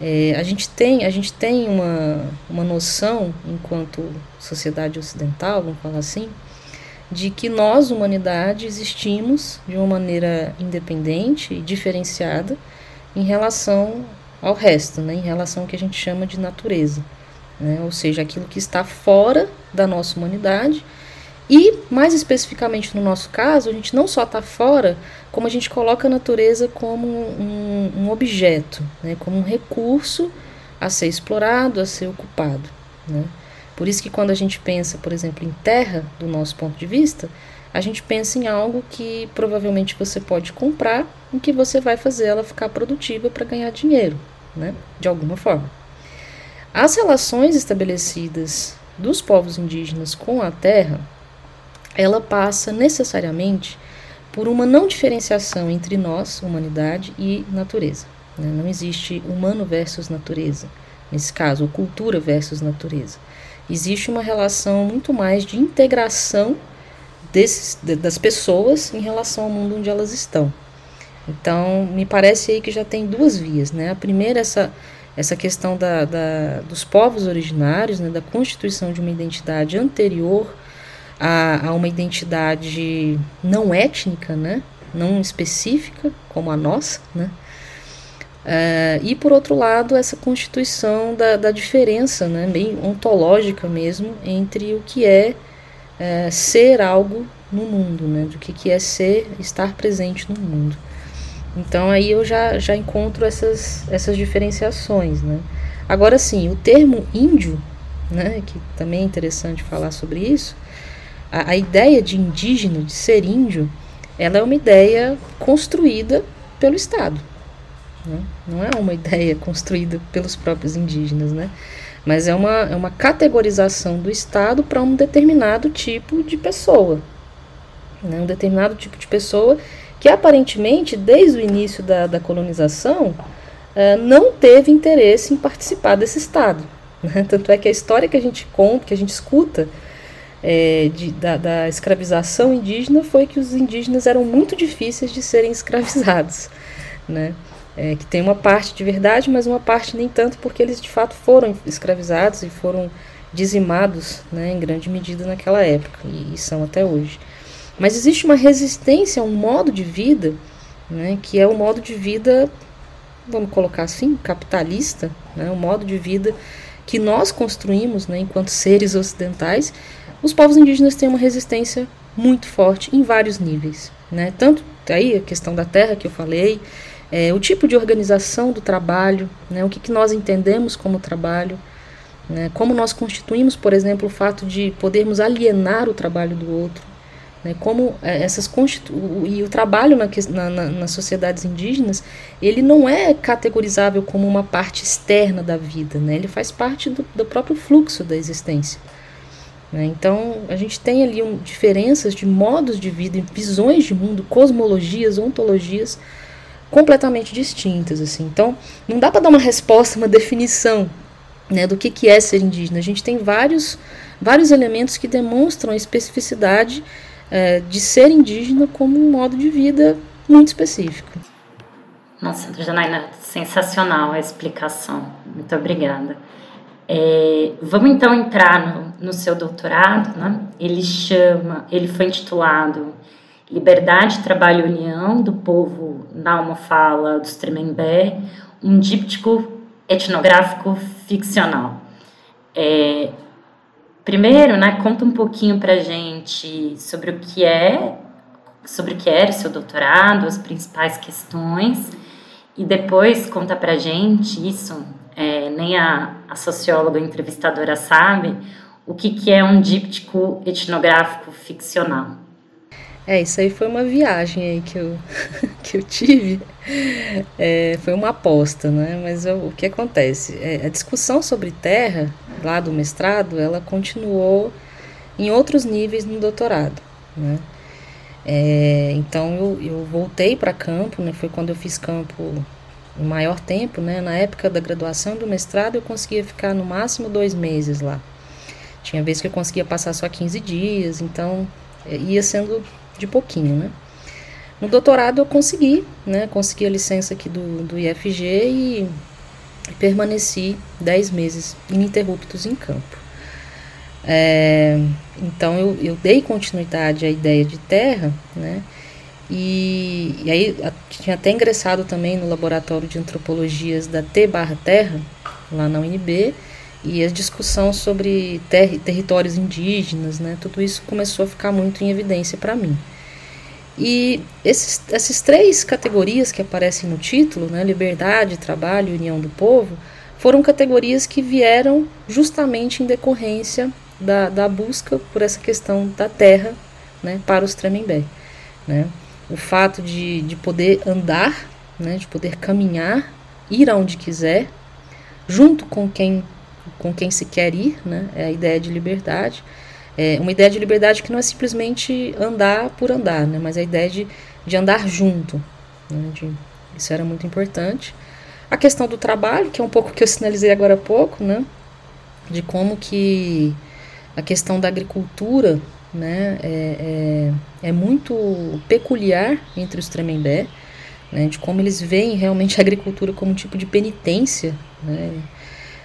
É, a gente tem, a gente tem uma, uma noção, enquanto sociedade ocidental, vamos falar assim, de que nós, humanidade, existimos de uma maneira independente e diferenciada em relação ao resto, né, em relação ao que a gente chama de natureza. Né, ou seja, aquilo que está fora da nossa humanidade e, mais especificamente no nosso caso, a gente não só está fora, como a gente coloca a natureza como um, um objeto, né, como um recurso a ser explorado, a ser ocupado. Né. Por isso que quando a gente pensa, por exemplo, em terra, do nosso ponto de vista, a gente pensa em algo que provavelmente você pode comprar, em que você vai fazer ela ficar produtiva para ganhar dinheiro, né, de alguma forma. As relações estabelecidas dos povos indígenas com a terra ela passa necessariamente por uma não diferenciação entre nós, humanidade, e natureza. Né? Não existe humano versus natureza, nesse caso, ou cultura versus natureza. Existe uma relação muito mais de integração desses, das pessoas em relação ao mundo onde elas estão. Então, me parece aí que já tem duas vias. Né? A primeira, essa, essa questão da, da dos povos originários, né? da constituição de uma identidade anterior a, a uma identidade não étnica, né? não específica, como a nossa, né? Uh, e por outro lado, essa constituição da, da diferença, né, bem ontológica mesmo, entre o que é uh, ser algo no mundo, né, do que, que é ser, estar presente no mundo. Então aí eu já, já encontro essas, essas diferenciações. Né. Agora sim, o termo índio, né, que também é interessante falar sobre isso, a, a ideia de indígena, de ser índio, ela é uma ideia construída pelo Estado. Né? Não é uma ideia construída pelos próprios indígenas, né? mas é uma, é uma categorização do Estado para um determinado tipo de pessoa. Né? Um determinado tipo de pessoa que aparentemente, desde o início da, da colonização, uh, não teve interesse em participar desse Estado. Né? Tanto é que a história que a gente conta, que a gente escuta é, de, da, da, escravização indígena foi que os indígenas eram muito difíceis de serem escravizados, né? É, que tem uma parte de verdade, mas uma parte nem tanto, porque eles de fato foram escravizados e foram dizimados, né, em grande medida naquela época e, e são até hoje. Mas existe uma resistência a um modo de vida, né, que é o modo de vida, vamos colocar assim, capitalista, né, o modo de vida que nós construímos né, enquanto seres ocidentais. Os povos indígenas têm uma resistência muito forte em vários níveis. Né? Tanto aí a questão da terra que eu falei, é, o tipo de organização do trabalho, né, o que, que nós entendemos como trabalho, né, como nós constituímos, por exemplo, o fato de podermos alienar o trabalho do outro, né, como é, essas constitu e o trabalho na, na, nas sociedades indígenas ele não é categorizável como uma parte externa da vida, né, ele faz parte do, do próprio fluxo da existência. Né? Então, a gente tem ali um, diferenças de modos de vida, visões de mundo, cosmologias, ontologias completamente distintas. Assim. Então, não dá para dar uma resposta, uma definição né, do que, que é ser indígena. A gente tem vários, vários elementos que demonstram a especificidade é, de ser indígena como um modo de vida muito específico. Nossa, Janaína, sensacional a explicação. Muito obrigada. É, vamos então entrar no, no seu doutorado, né? Ele chama, ele foi intitulado Liberdade, Trabalho e União do Povo na Almofala dos Tremembé, um díptico etnográfico ficcional. É, primeiro, né, conta um pouquinho para gente sobre o que é, sobre o que era o seu doutorado, as principais questões, e depois conta para gente isso é, nem a, a socióloga entrevistadora sabe, o que, que é um díptico etnográfico ficcional. É, isso aí foi uma viagem aí que eu, que eu tive. É, foi uma aposta, né? Mas eu, o que acontece? É, a discussão sobre terra, lá do mestrado, ela continuou em outros níveis no doutorado, né? É, então eu, eu voltei para campo, né? Foi quando eu fiz campo um maior tempo, né? Na época da graduação do mestrado eu conseguia ficar no máximo dois meses lá. Tinha vezes que eu conseguia passar só 15 dias, então é, ia sendo de pouquinho, né? No doutorado eu consegui, né? Consegui a licença aqui do, do IFG e permaneci 10 meses ininterruptos em campo. É, então eu, eu dei continuidade à ideia de terra, né? E, e aí tinha até ingressado também no laboratório de antropologias da T barra Terra, lá na UNB, e a discussão sobre ter, territórios indígenas, né, tudo isso começou a ficar muito em evidência para mim. E esses, essas três categorias que aparecem no título, né, liberdade, trabalho e união do povo, foram categorias que vieram justamente em decorrência da, da busca por essa questão da terra né, para os Tremembé. Né o fato de, de poder andar, né, de poder caminhar, ir aonde quiser, junto com quem, com quem se quer ir, né, é a ideia de liberdade. É uma ideia de liberdade que não é simplesmente andar por andar, né, mas a ideia de, de andar junto. Né, de, isso era muito importante. A questão do trabalho, que é um pouco que eu sinalizei agora há pouco, né, de como que a questão da agricultura né, é, é, é muito peculiar entre os Tremembé, né, de como eles veem realmente a agricultura como um tipo de penitência, né,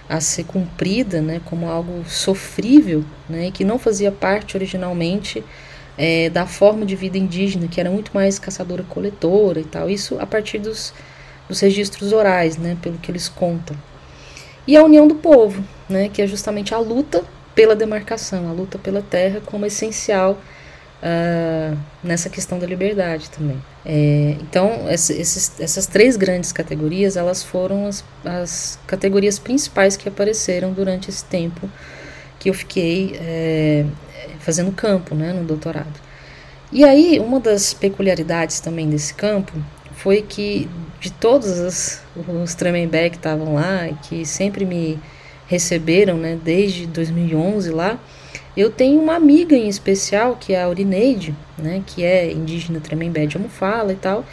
a ser cumprida, né, como algo sofrível, né, que não fazia parte originalmente é, da forma de vida indígena, que era muito mais caçadora-coletora e tal, isso a partir dos, dos registros orais, né, pelo que eles contam. E a união do povo, né, que é justamente a luta pela demarcação, a luta pela terra como essencial uh, nessa questão da liberdade também. É, então, esses, essas três grandes categorias, elas foram as, as, categorias principais que apareceram durante esse tempo que eu fiquei é, fazendo campo, né, no doutorado. E aí, uma das peculiaridades também desse campo foi que de todos os, os Tremembé que estavam lá, que sempre me receberam, né, desde 2011 lá, eu tenho uma amiga em especial, que é a Aurineide, né, que é indígena Tremembé de Amufala e tal,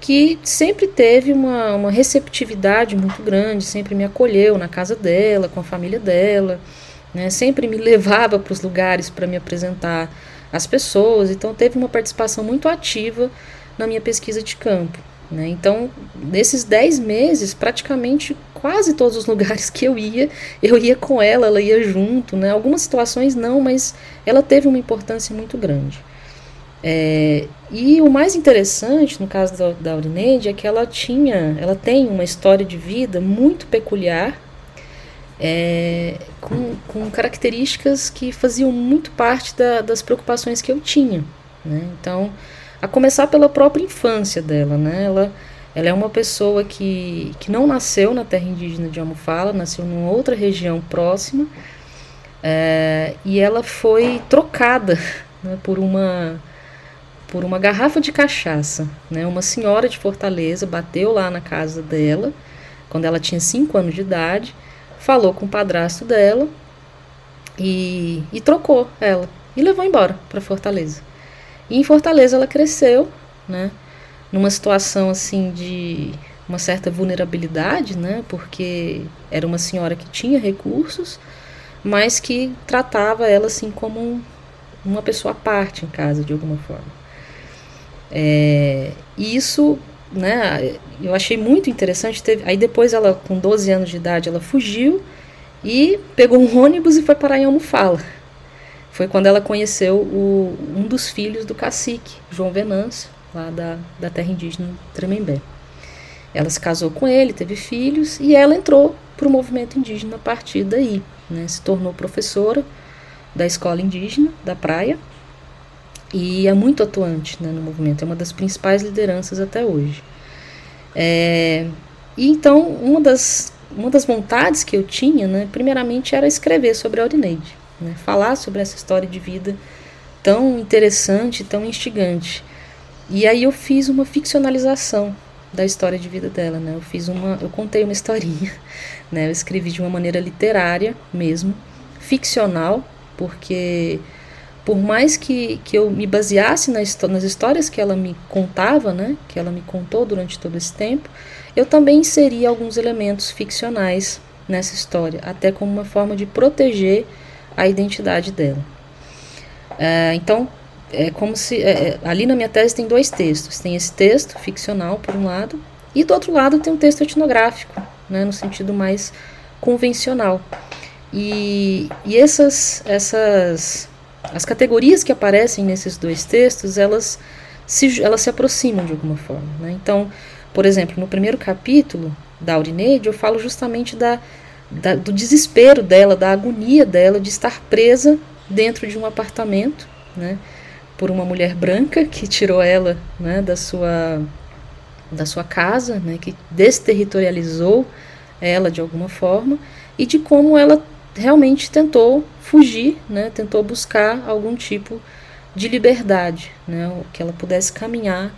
que sempre teve uma, uma receptividade muito grande, sempre me acolheu na casa dela, com a família dela, né, sempre me levava para os lugares para me apresentar as pessoas, então teve uma participação muito ativa na minha pesquisa de campo. Né? Então, nesses 10 meses, praticamente quase todos os lugares que eu ia, eu ia com ela, ela ia junto. Né? Algumas situações não, mas ela teve uma importância muito grande. É, e o mais interessante no caso da, da Aurineide é que ela tinha, ela tem uma história de vida muito peculiar, é, com, com, características que faziam muito parte da, das preocupações que eu tinha. Né? Então, a começar pela própria infância dela, né? Ela, ela é uma pessoa que, que não nasceu na terra indígena de Amufala, nasceu numa outra região próxima, é, e ela foi trocada né, por uma por uma garrafa de cachaça. Né? Uma senhora de Fortaleza bateu lá na casa dela, quando ela tinha 5 anos de idade, falou com o padrasto dela e, e trocou ela e levou embora para Fortaleza. E em Fortaleza ela cresceu, né? Numa situação assim de uma certa vulnerabilidade, né? Porque era uma senhora que tinha recursos, mas que tratava ela assim como uma pessoa à parte em casa de alguma forma. É, isso, né, eu achei muito interessante. Teve, aí depois ela, com 12 anos de idade, ela fugiu e pegou um ônibus e foi parar em Almofala. Foi quando ela conheceu o, um dos filhos do cacique, João Venâncio, lá da, da terra indígena Tremembé. Ela se casou com ele, teve filhos e ela entrou para o movimento indígena a partir daí. Né, se tornou professora da escola indígena da praia e é muito atuante né, no movimento, é uma das principais lideranças até hoje. É, e então, uma das, uma das vontades que eu tinha, né, primeiramente, era escrever sobre a Aurineide, né, falar sobre essa história de vida tão interessante, tão instigante. E aí eu fiz uma ficcionalização da história de vida dela, né? Eu fiz uma, eu contei uma historinha, né? Eu escrevi de uma maneira literária mesmo, ficcional, porque por mais que, que eu me baseasse nas, nas histórias que ela me contava, né, que ela me contou durante todo esse tempo, eu também inseri alguns elementos ficcionais nessa história, até como uma forma de proteger a identidade dela. É, então, é como se é, é, ali na minha tese tem dois textos. Tem esse texto ficcional por um lado e do outro lado tem um texto etnográfico, né, no sentido mais convencional. E, e essas essas as categorias que aparecem nesses dois textos, elas se, elas se aproximam de alguma forma. Né? Então, por exemplo, no primeiro capítulo da Aurineide, eu falo justamente da, da, do desespero dela, da agonia dela de estar presa dentro de um apartamento, né, por uma mulher branca que tirou ela né, da, sua, da sua casa, né, que desterritorializou ela de alguma forma, e de como ela realmente tentou fugir, né, tentou buscar algum tipo de liberdade, né, que ela pudesse caminhar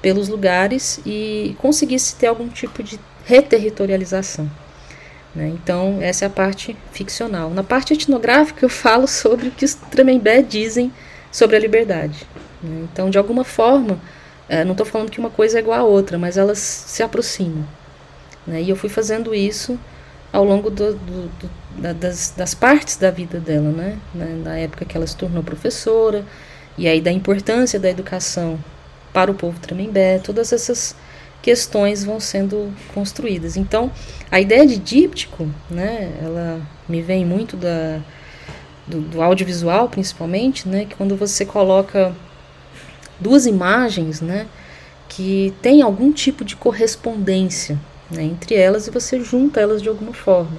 pelos lugares e conseguisse ter algum tipo de reterritorialização. Né? Então, essa é a parte ficcional. Na parte etnográfica, eu falo sobre o que os Tremembé dizem sobre a liberdade. Né? Então, de alguma forma, é, não estou falando que uma coisa é igual a outra, mas elas se aproximam. Né? E eu fui fazendo isso ao longo do, do, do, da, das, das, partes da vida dela, né? Na, época que ela se tornou professora, e aí da importância da educação para o povo Tremembé, todas essas questões vão sendo construídas. Então, a ideia de díptico, né, ela me vem muito da, do, do audiovisual, principalmente, né, que quando você coloca duas imagens, né, que tem algum tipo de correspondência né, entre elas e você junta elas de alguma forma.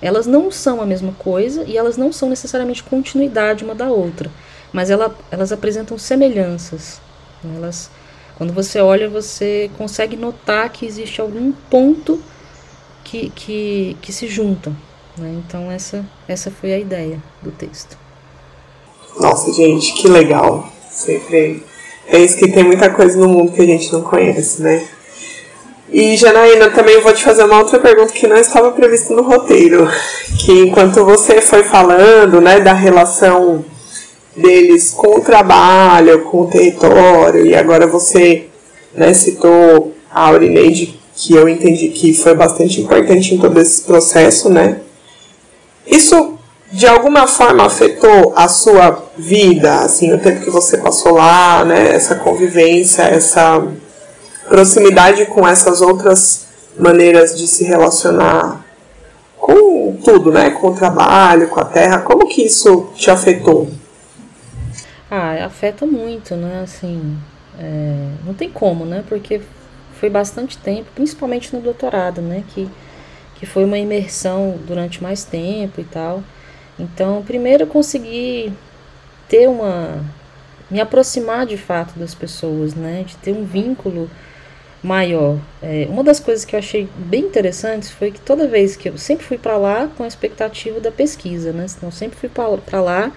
Elas não são a mesma coisa e elas não são necessariamente continuidade uma da outra, mas ela, elas apresentam semelhanças. Né, elas, quando você olha, você consegue notar que existe algum ponto que, que, que se juntam. Né? Então, essa, essa foi a ideia do texto. Nossa, gente, que legal. Sempre é isso que tem muita coisa no mundo que a gente não conhece, né? E Janaína, também vou te fazer uma outra pergunta que não estava prevista no roteiro. Que enquanto você foi falando, né, da relação deles com o trabalho, com o território, e agora você né, citou a Aurineide, que eu entendi que foi bastante importante em todo esse processo, né? Isso de alguma forma afetou a sua vida, assim, o tempo que você passou lá, né? Essa convivência, essa proximidade com essas outras maneiras de se relacionar com tudo, né? Com o trabalho, com a terra. Como que isso te afetou? Ah, afeta muito, né? Assim, é, não tem como, né? Porque foi bastante tempo, principalmente no doutorado, né? Que, que foi uma imersão durante mais tempo e tal. Então, primeiro eu consegui ter uma. me aproximar de fato das pessoas, né? De ter um vínculo maior. É, uma das coisas que eu achei bem interessantes foi que toda vez que eu sempre fui para lá com a expectativa da pesquisa, né? Então, sempre fui para lá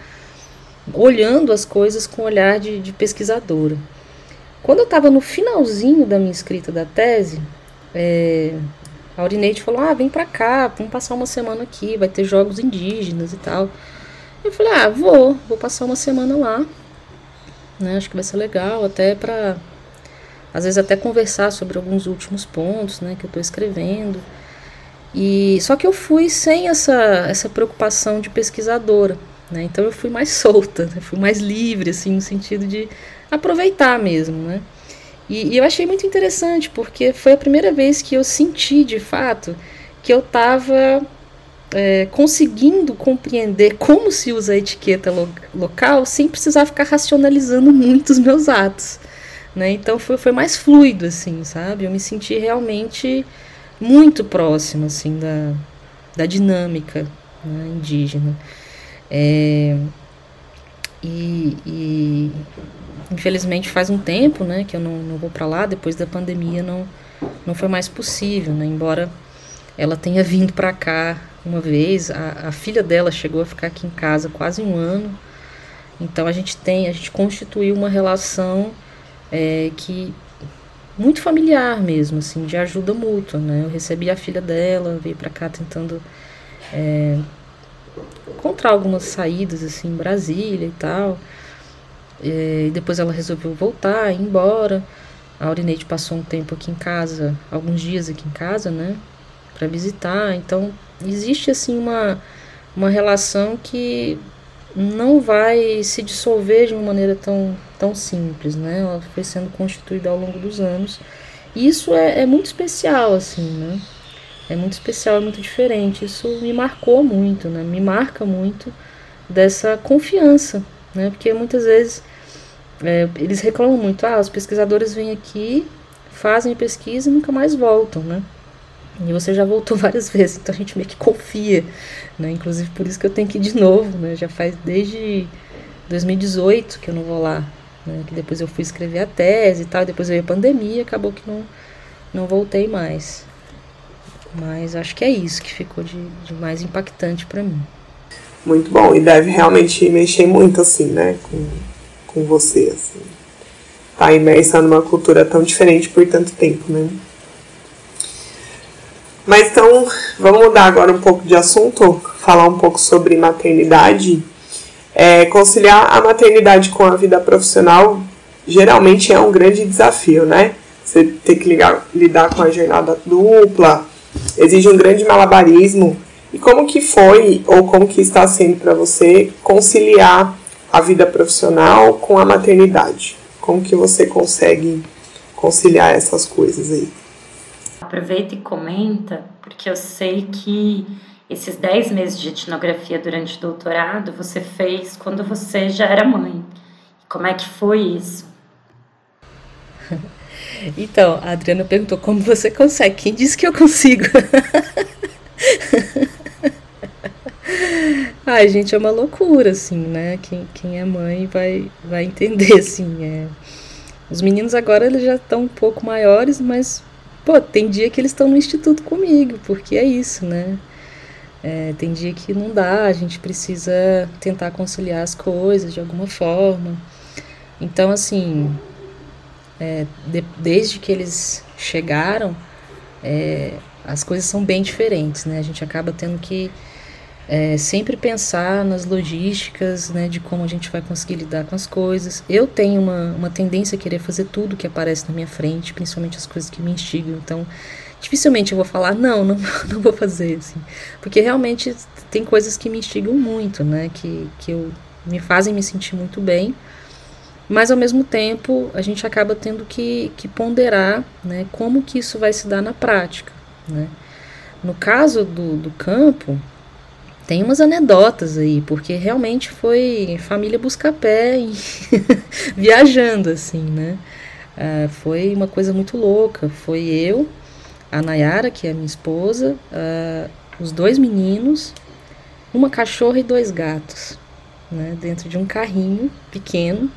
olhando as coisas com olhar de, de pesquisadora. Quando eu estava no finalzinho da minha escrita da tese, é, a Aurineide falou: Ah, vem para cá, vamos passar uma semana aqui, vai ter jogos indígenas e tal. Eu falei: Ah, vou, vou passar uma semana lá. Né, acho que vai ser legal, até para às vezes até conversar sobre alguns últimos pontos, né, que eu estou escrevendo. E só que eu fui sem essa essa preocupação de pesquisadora. Né? Então eu fui mais solta, né? fui mais livre, assim, no sentido de aproveitar mesmo, né? E, e, eu achei muito interessante, porque foi a primeira vez que eu senti, de fato, que eu estava é, conseguindo compreender como se usa a etiqueta lo local sem precisar ficar racionalizando muito os meus atos. Né? Então foi, foi mais fluido, assim, sabe? Eu me senti realmente muito próximo, assim, da, da dinâmica né, indígena. É, e, e, infelizmente faz um tempo né, que eu não, não vou para lá, depois da pandemia não, não foi mais possível, né, embora ela tenha vindo para cá uma vez, a, a filha dela chegou a ficar aqui em casa quase um ano, então a gente tem, a gente constituiu uma relação é, que muito familiar mesmo, assim, de ajuda mútua, né? Eu recebi a filha dela, veio para cá tentando é, encontrar algumas saídas assim em Brasília e tal. E depois ela resolveu voltar, ir embora. A Aurinete passou um tempo aqui em casa, alguns dias aqui em casa, né, para visitar. Então, existe assim uma uma relação que não vai se dissolver de uma maneira tão, tão simples, né? Ela foi sendo constituída ao longo dos anos. E isso é, é muito especial, assim, né? É muito especial, é muito diferente. Isso me marcou muito, né? Me marca muito dessa confiança, né? Porque muitas vezes é, eles reclamam muito, ah, os pesquisadores vêm aqui, fazem pesquisa e nunca mais voltam, né? E você já voltou várias vezes, então a gente meio que confia, né? Inclusive por isso que eu tenho que ir de novo, né? Já faz desde 2018 que eu não vou lá, né? Que depois eu fui escrever a tese e tal, depois veio a pandemia, acabou que não, não voltei mais. Mas acho que é isso que ficou de, de mais impactante para mim. Muito bom, e deve realmente mexer muito, assim, né, com, com você, assim. Tá imersa numa cultura tão diferente por tanto tempo, né. Mas então, vamos mudar agora um pouco de assunto, falar um pouco sobre maternidade. É, conciliar a maternidade com a vida profissional geralmente é um grande desafio, né? Você tem que ligar, lidar com a jornada dupla, exige um grande malabarismo. E como que foi ou como que está sendo para você conciliar a vida profissional com a maternidade? Como que você consegue conciliar essas coisas aí? Aproveita e comenta, porque eu sei que esses 10 meses de etnografia durante o doutorado você fez quando você já era mãe. Como é que foi isso? Então, a Adriana perguntou como você consegue. Quem disse que eu consigo? Ai, gente, é uma loucura, assim, né? Quem, quem é mãe vai, vai entender, assim. É... Os meninos agora eles já estão um pouco maiores, mas, pô, tem dia que eles estão no instituto comigo, porque é isso, né? É, tem dia que não dá, a gente precisa tentar conciliar as coisas de alguma forma. Então, assim, é, de, desde que eles chegaram, é, as coisas são bem diferentes, né? A gente acaba tendo que é, sempre pensar nas logísticas, né, de como a gente vai conseguir lidar com as coisas. Eu tenho uma, uma tendência a querer fazer tudo que aparece na minha frente, principalmente as coisas que me instigam. Então, dificilmente eu vou falar, não, não, não vou fazer, assim. Porque realmente tem coisas que me instigam muito, né, que, que eu, me fazem me sentir muito bem mas ao mesmo tempo a gente acaba tendo que, que ponderar né, como que isso vai se dar na prática. Né? No caso do, do campo, tem umas anedotas aí, porque realmente foi família busca-pé e viajando, assim, né? Uh, foi uma coisa muito louca. Foi eu, a Nayara, que é minha esposa, uh, os dois meninos, uma cachorra e dois gatos, né? Dentro de um carrinho pequeno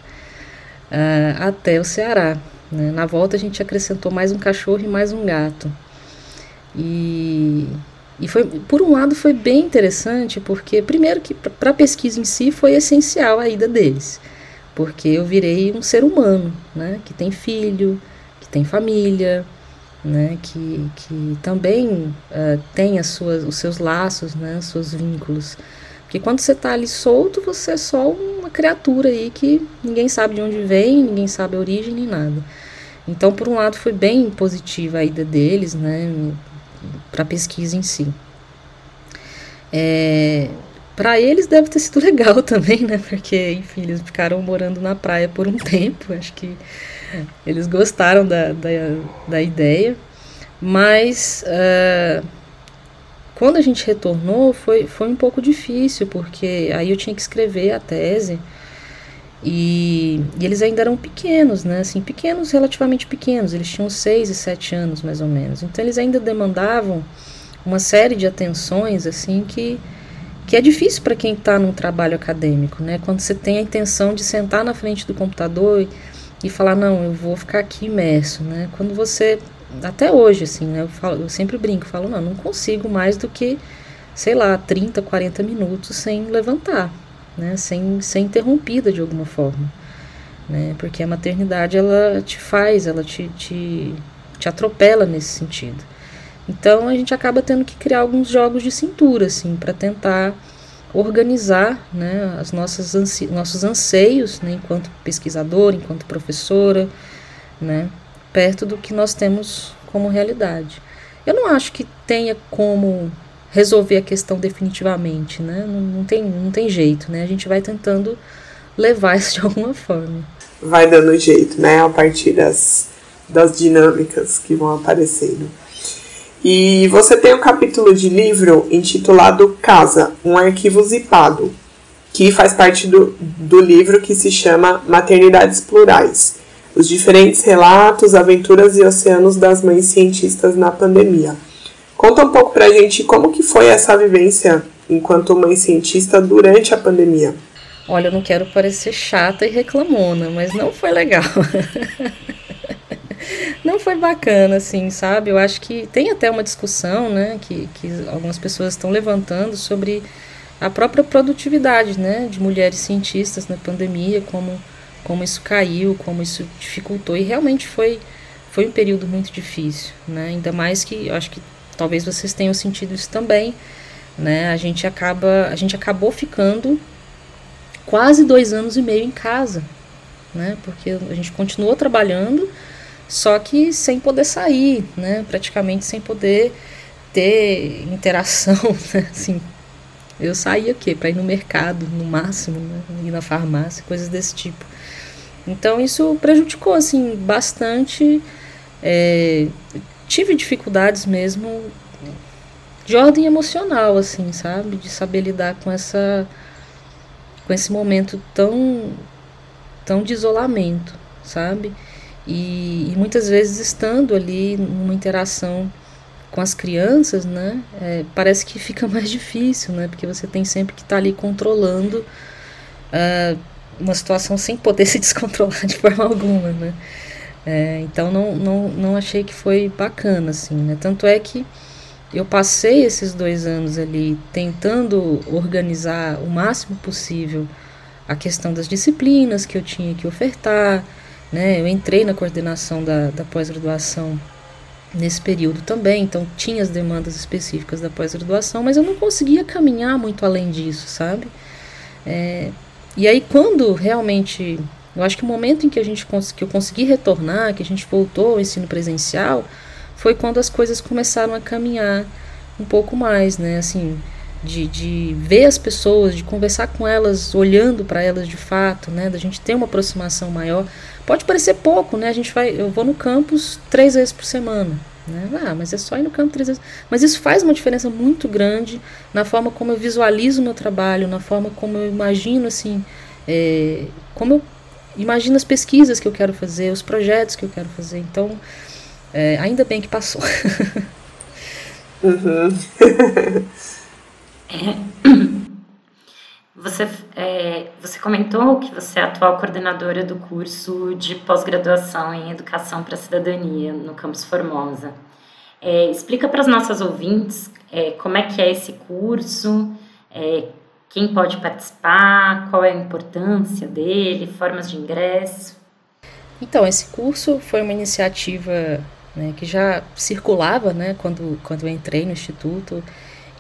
uh, até o Ceará. Né? Na volta a gente acrescentou mais um cachorro e mais um gato. E e foi, por um lado, foi bem interessante, porque, primeiro, que para a pesquisa em si foi essencial a ida deles, porque eu virei um ser humano, né, que tem filho, que tem família, né, que, que também uh, tem as suas, os seus laços, né, os seus vínculos. Porque quando você está ali solto, você é só uma criatura aí que ninguém sabe de onde vem, ninguém sabe a origem nem nada. Então, por um lado, foi bem positiva a ida deles, né, para a pesquisa em si. É, para eles deve ter sido legal também, né? Porque, enfim, eles ficaram morando na praia por um tempo. Acho que eles gostaram da, da, da ideia. Mas uh, quando a gente retornou foi, foi um pouco difícil, porque aí eu tinha que escrever a tese. E, e, eles ainda eram pequenos, né? Assim, pequenos, relativamente pequenos. Eles tinham seis e sete anos, mais ou menos. Então, eles ainda demandavam uma série de atenções, assim, que, que é difícil para quem está num trabalho acadêmico, né? Quando você tem a intenção de sentar na frente do computador e, e falar, não, eu vou ficar aqui imerso, né? Quando você, até hoje, assim, né? Eu, falo, eu sempre brinco, falo, não, não consigo mais do que, sei lá, 30, 40 minutos sem levantar, né, sem ser interrompida de alguma forma, né, porque a maternidade ela te faz, ela te, te, te atropela nesse sentido. Então a gente acaba tendo que criar alguns jogos de cintura, assim, para tentar organizar né, as nossas nossos anseios, né, enquanto pesquisadora, enquanto professora, né, perto do que nós temos como realidade. Eu não acho que tenha como resolver a questão definitivamente, né? Não, não, tem, não tem jeito, né? A gente vai tentando levar isso de alguma forma. Vai dando jeito, né? A partir das, das dinâmicas que vão aparecendo. E você tem um capítulo de livro intitulado Casa, um arquivo zipado, que faz parte do, do livro que se chama Maternidades Plurais. Os diferentes relatos, aventuras e oceanos das mães cientistas na pandemia. Conta um pouco pra gente como que foi essa vivência enquanto mãe cientista durante a pandemia. Olha, eu não quero parecer chata e reclamona, mas não foi legal. não foi bacana, assim, sabe? Eu acho que tem até uma discussão, né, que, que algumas pessoas estão levantando sobre a própria produtividade, né, de mulheres cientistas na pandemia, como, como isso caiu, como isso dificultou, e realmente foi, foi um período muito difícil, né, ainda mais que eu acho que talvez vocês tenham sentido isso também, né? A gente acaba, a gente acabou ficando quase dois anos e meio em casa, né? Porque a gente continuou trabalhando, só que sem poder sair, né? Praticamente sem poder ter interação, né? Assim, eu saía o quê? Para ir no mercado, no máximo, né? ir na farmácia, coisas desse tipo. Então isso prejudicou assim bastante. É, tive dificuldades mesmo de ordem emocional, assim, sabe? De saber lidar com essa com esse momento tão tão de isolamento, sabe? E, e muitas vezes estando ali numa interação com as crianças, né? É, parece que fica mais difícil, né? Porque você tem sempre que estar tá ali controlando uh, uma situação sem poder se descontrolar de forma alguma, né? É, então não, não, não achei que foi bacana, assim, né? Tanto é que eu passei esses dois anos ali tentando organizar o máximo possível a questão das disciplinas que eu tinha que ofertar, né? Eu entrei na coordenação da, da pós-graduação nesse período também, então tinha as demandas específicas da pós-graduação, mas eu não conseguia caminhar muito além disso, sabe? É, e aí quando realmente eu acho que o momento em que a gente que eu consegui retornar, que a gente voltou ao ensino presencial, foi quando as coisas começaram a caminhar um pouco mais, né? Assim, de, de ver as pessoas, de conversar com elas, olhando para elas de fato, né, da gente ter uma aproximação maior. Pode parecer pouco, né? A gente vai, eu vou no campus três vezes por semana, né? Ah, mas é só ir no campo três vezes. Mas isso faz uma diferença muito grande na forma como eu visualizo o meu trabalho, na forma como eu imagino, assim, é, como eu imagino as pesquisas que eu quero fazer, os projetos que eu quero fazer. Então, é, ainda bem que passou. uhum. Você, é, você comentou que você é atual coordenadora do curso de pós-graduação em Educação para a Cidadania no Campus Formosa. É, explica para as nossas ouvintes é, como é que é esse curso, é, quem pode participar, qual é a importância dele, formas de ingresso. Então, esse curso foi uma iniciativa né, que já circulava né, quando, quando eu entrei no Instituto,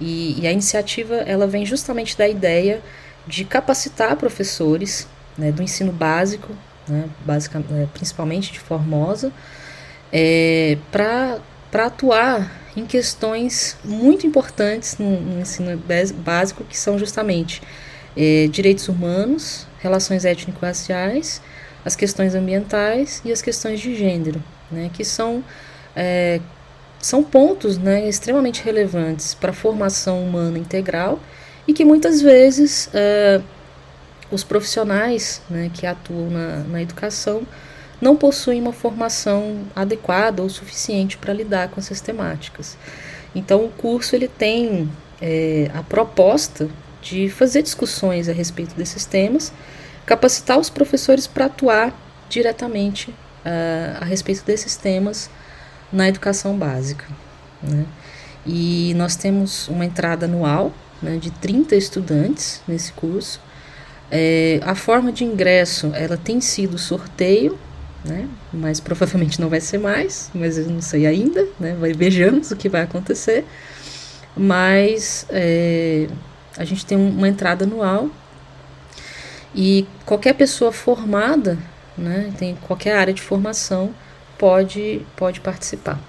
e, e a iniciativa ela vem justamente da ideia de capacitar professores né, do ensino básico, né, básica, é, principalmente de Formosa, é, para atuar em questões muito importantes no, no ensino básico, que são justamente é, direitos humanos, relações étnico-raciais, as questões ambientais e as questões de gênero, né, que são, é, são pontos né, extremamente relevantes para a formação humana integral e que muitas vezes é, os profissionais né, que atuam na, na educação não possuem uma formação adequada ou suficiente para lidar com essas temáticas. Então, o curso ele tem é, a proposta de fazer discussões a respeito desses temas, capacitar os professores para atuar diretamente uh, a respeito desses temas na educação básica. Né? E nós temos uma entrada anual né, de 30 estudantes nesse curso. É, a forma de ingresso ela tem sido sorteio, né, mas provavelmente não vai ser mais, mas eu não sei ainda, né, vai, vejamos o que vai acontecer. Mas é, a gente tem uma entrada anual e qualquer pessoa formada, né, tem qualquer área de formação, pode, pode participar.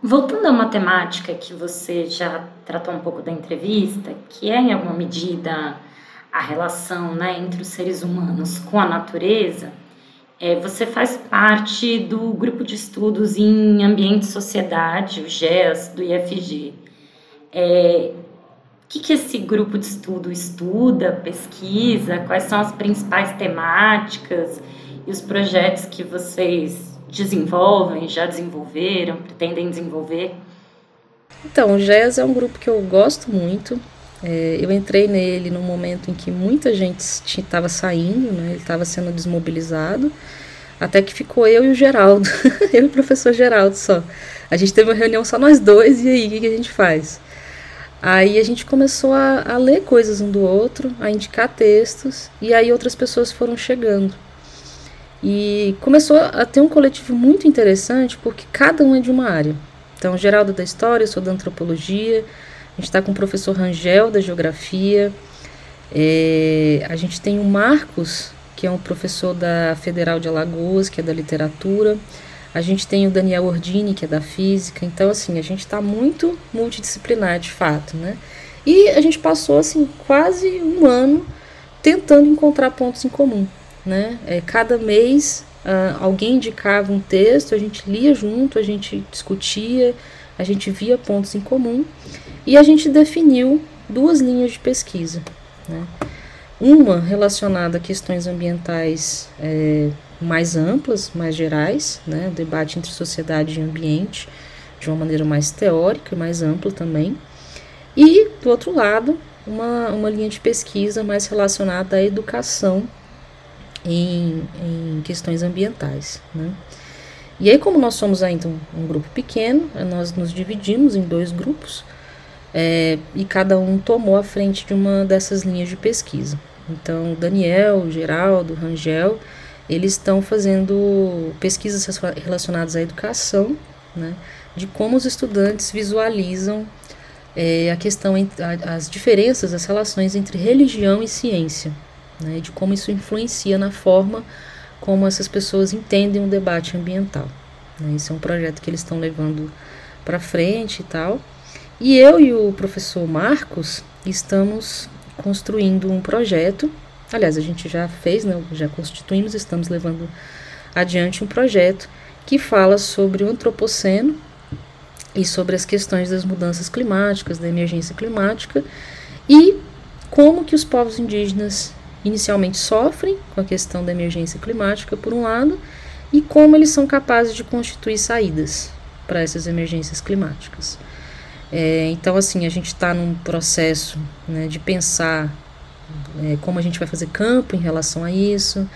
Voltando a uma temática que você já tratou um pouco da entrevista, que é em alguma medida a relação né, entre os seres humanos com a natureza, é, você faz parte do grupo de estudos em ambiente e sociedade, o GES, do IFG. É, o que, que esse grupo de estudo estuda, pesquisa, quais são as principais temáticas e os projetos que vocês desenvolvem, já desenvolveram, pretendem desenvolver? Então, o GES é um grupo que eu gosto muito. É, eu entrei nele no momento em que muita gente estava saindo, né, ele estava sendo desmobilizado, até que ficou eu e o Geraldo, eu e o professor Geraldo só. A gente teve uma reunião só nós dois, e aí, o que, a gente faz? Aí a gente começou a, a ler coisas um do outro, a indicar textos, e aí outras pessoas foram chegando. E começou a ter um coletivo muito interessante porque cada um é de uma área. Então, Geraldo da História, eu sou da Antropologia, a gente está com o professor Rangel da Geografia, é, a gente tem o Marcos, que é um professor da Federal de Alagoas, que é da Literatura, a gente tem o Daniel Ordini, que é da Física, então, assim, a gente está muito multidisciplinar, de fato, né? E a gente passou, assim, quase um ano tentando encontrar pontos em comum né? É, cada mês uh, alguém indicava um texto, a gente lia junto, a gente discutia, a gente via pontos em comum e a gente definiu duas linhas de pesquisa. Né? Uma relacionada a questões ambientais é, mais amplas, mais gerais, né? o debate entre sociedade e ambiente, de uma maneira mais teórica e mais ampla também. E, do outro lado, uma, uma linha de pesquisa mais relacionada à educação em, em questões ambientais. Né? E aí, como nós somos ainda um, um, grupo pequeno, nós nos dividimos em dois grupos é, e cada um tomou a frente de uma dessas linhas de pesquisa. Então, Daniel, Geraldo, Rangel, eles estão fazendo pesquisas relacionadas à educação, né, de como os estudantes visualizam é, a questão, as diferenças, as relações entre religião e ciência né, de como isso influencia na forma como essas pessoas entendem o debate ambiental. Né. Esse é um projeto que eles estão levando para frente e tal. E eu e o professor Marcos estamos construindo um projeto. Aliás, a gente já fez, né, já constituímos, estamos levando adiante um projeto que fala sobre o antropoceno e sobre as questões das mudanças climáticas, da emergência climática e como que os povos indígenas inicialmente sofrem com a questão da emergência climática, por um lado, e como eles são capazes de constituir saídas para essas emergências climáticas. É, então, assim, a gente está num processo né, de pensar é, como a gente vai fazer campo em relação a isso,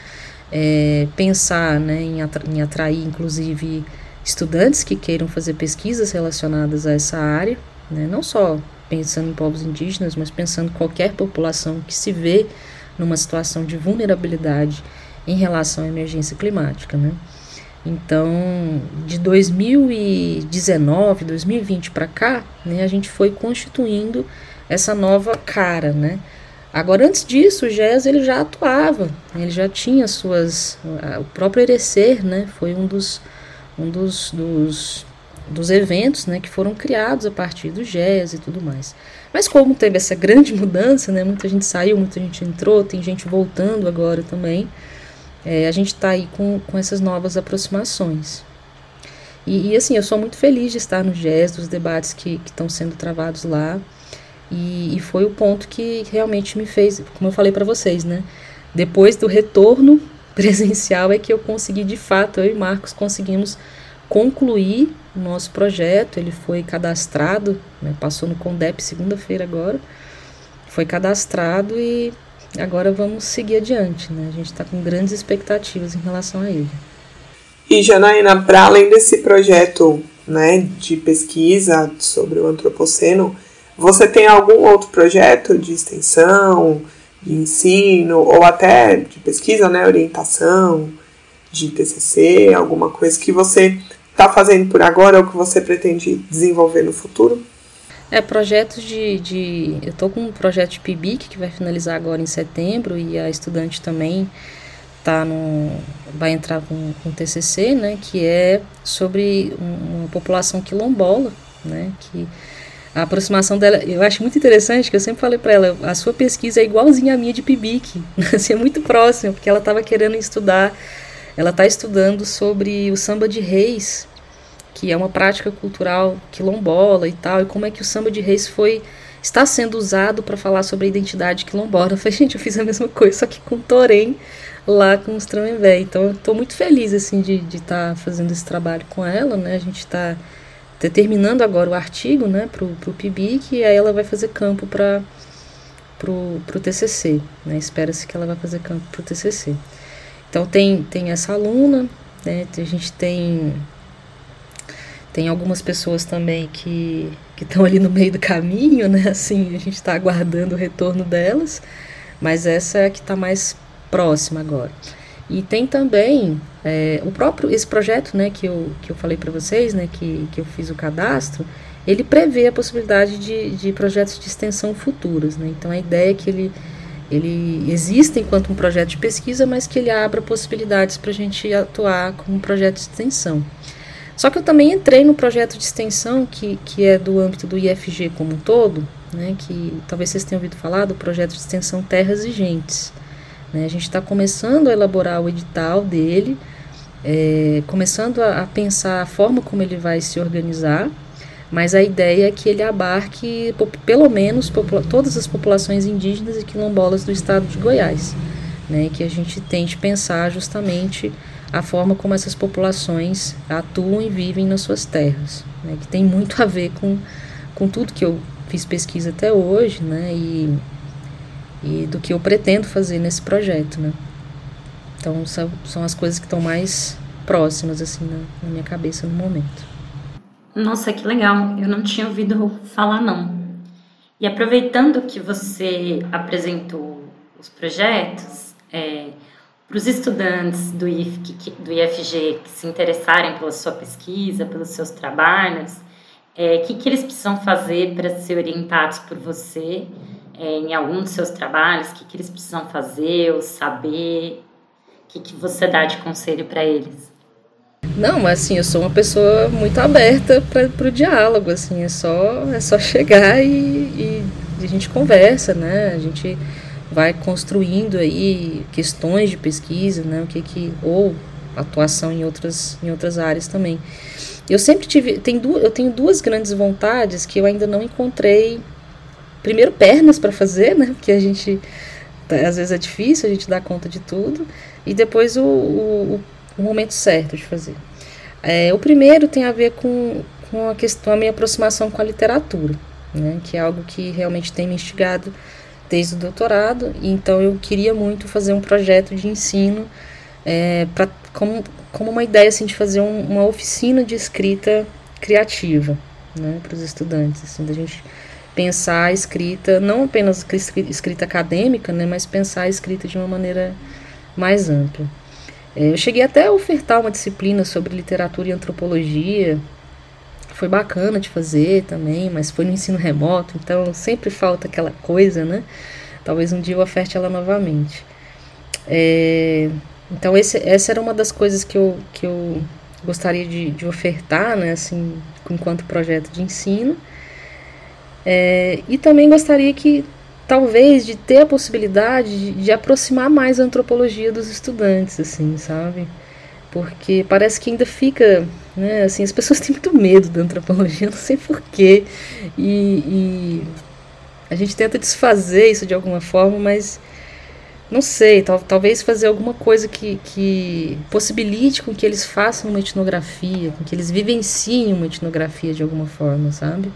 é, pensar né, em, atra em atrair, inclusive, estudantes que queiram fazer pesquisas relacionadas a essa área, né, não só pensando em povos indígenas, mas pensando qualquer população que se vê numa situação de vulnerabilidade em relação à emergência climática, né? Então, de 2019, 2020 para cá, né, a gente foi constituindo essa nova cara, né? Agora, antes disso, o GES ele já atuava, ele já tinha suas, o próprio Erecer, né, foi um dos, um dos, dos, dos eventos, né, que foram criados a partir do GES e tudo mais. Mas como teve essa grande mudança, né, muita gente saiu, muita gente entrou, tem gente voltando agora também, é, a gente está aí com, com essas novas aproximações. E, e, assim, eu sou muito feliz de estar no GES, dos debates que estão sendo travados lá. E, e, foi o ponto que realmente me fez, como eu falei para vocês, né? Depois do retorno presencial é que eu consegui, de fato, eu e Marcos conseguimos concluir o nosso projeto. Ele foi cadastrado, né? passou no CONDEP segunda-feira agora. Foi cadastrado e agora vamos seguir adiante, né? A gente está com grandes expectativas em relação a ele. E Janaína, para além desse projeto né, de pesquisa sobre o antropoceno, você tem algum outro projeto de extensão, de ensino, ou até de pesquisa, né, orientação, de TCC, alguma coisa que você está fazendo por agora ou que você pretende desenvolver no futuro? É, projetos de. de eu estou com um projeto de PIBIC que vai finalizar agora em setembro e a estudante também tá no, vai entrar com, com TCC, né, que é sobre uma população quilombola, né, que a aproximação dela, eu acho muito interessante, que eu sempre falei para ela, a sua pesquisa é igualzinha à minha de PIBIC, assim, é muito próxima, porque ela estava querendo estudar, ela está estudando sobre o samba de reis, que é uma prática cultural quilombola e tal, e como é que o samba de reis foi está sendo usado para falar sobre a identidade quilombola. Eu falei, gente, eu fiz a mesma coisa, só que com Torém lá com os Tramenvé. Então eu estou muito feliz assim de estar tá fazendo esse trabalho com ela, né? A gente está terminando agora o artigo, né, pro, pro PIBIC, e aí ela vai fazer campo para pro TCC, né? Espera-se que ela vai fazer campo pro TCC. Então tem tem essa aluna, né? A gente tem tem algumas pessoas também que estão ali no meio do caminho, né? Assim, a gente está aguardando o retorno delas, mas essa é a que está mais próxima agora. E tem também é, o próprio esse projeto, né, que eu, que eu falei para vocês, né, que, que eu fiz o cadastro, ele prevê a possibilidade de, de projetos de extensão futuros, né? Então a ideia é que ele ele existe enquanto um projeto de pesquisa, mas que ele abra possibilidades para a gente atuar como projeto de extensão. Só que eu também entrei no projeto de extensão que, que é do âmbito do IFG como um todo, né, que talvez vocês tenham ouvido falar do projeto de extensão Terras e Gentes. Né, a gente está começando a elaborar o edital dele, é, começando a, a, pensar a forma como ele vai se organizar, mas a ideia é que ele abarque pelo menos todas as populações indígenas e quilombolas do estado de Goiás, né, que a gente tente pensar justamente a forma como essas populações atuam e vivem nas suas terras, né, que tem muito a ver com, com tudo que eu fiz pesquisa até hoje, né, e, e do que eu pretendo fazer nesse projeto, né. Então são, as coisas que estão mais próximas assim na, na minha cabeça no momento. Nossa, que legal! Eu não tinha ouvido falar não. E aproveitando que você apresentou os projetos, é, para os estudantes do, IF, do IFG que se interessarem pela sua pesquisa, pelos seus trabalhos, o é, que, que eles precisam fazer para ser orientados por você é, em algum dos seus trabalhos? O que, que eles precisam fazer ou saber? O que, que você dá de conselho para eles? Não, mas assim, eu sou uma pessoa muito aberta para o diálogo, assim, é só, é só chegar e, e, a gente conversa, né? A gente vai construindo aí questões de pesquisa, né? O que que ou atuação em outras em outras áreas também. Eu sempre tive, tem du, eu tenho duas grandes vontades que eu ainda não encontrei. Primeiro pernas para fazer, né? Porque a gente às vezes é difícil a gente dar conta de tudo e depois o, o, o momento certo de fazer. É, o primeiro tem a ver com, com a questão, a minha aproximação com a literatura, né, que é algo que realmente tem me instigado desde o doutorado, então eu queria muito fazer um projeto de ensino é, pra, como, como uma ideia assim, de fazer um, uma oficina de escrita criativa né, para os estudantes, assim, da gente pensar a escrita, não apenas escrita acadêmica, né, mas pensar a escrita de uma maneira mais ampla. É, eu cheguei até a ofertar uma disciplina sobre literatura e antropologia. Foi bacana de fazer também, mas foi no ensino remoto, então sempre falta aquela coisa, né? Talvez um dia eu oferte ela novamente. É, então esse, essa era uma das coisas que eu, que eu gostaria de, de ofertar, né? Assim, enquanto projeto de ensino. É, e também gostaria que talvez de ter a possibilidade de, de, aproximar mais a antropologia dos estudantes, assim, sabe? Porque parece que ainda fica, né, assim, as pessoas têm muito medo da antropologia, não sei porquê, e, e a gente tenta desfazer isso de alguma forma, mas não sei, tal, talvez fazer alguma coisa que, que possibilite com que eles façam uma etnografia, com que eles vivenciem uma etnografia de alguma forma, sabe?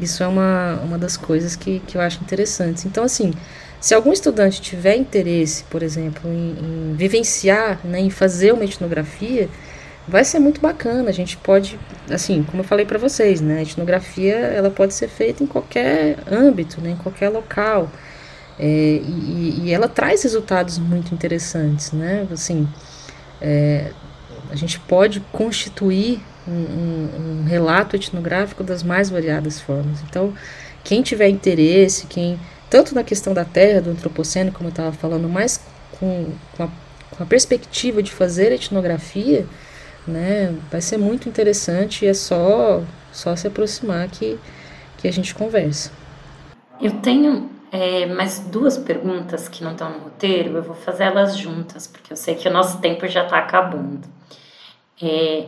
Isso é uma, uma das coisas que, que eu acho interessantes. Então, assim, se algum estudante tiver interesse, por exemplo, em, em vivenciar, né, em fazer uma etnografia, vai ser muito bacana. A gente pode, assim, como eu falei para vocês, né, a etnografia ela pode ser feita em qualquer âmbito, né, em qualquer local. É, e, e, ela traz resultados muito interessantes, né? Assim, é, a gente pode constituir um, um, relato etnográfico das mais variadas formas. Então, quem tiver interesse, quem tanto na questão da terra, do antropoceno, como eu estava falando, mas com, com, a, com a perspectiva de fazer etnografia, né, vai ser muito interessante e é só, só se aproximar que, que a gente conversa. Eu tenho é, mais duas perguntas que não estão no roteiro, eu vou fazer elas juntas, porque eu sei que o nosso tempo já está acabando. É,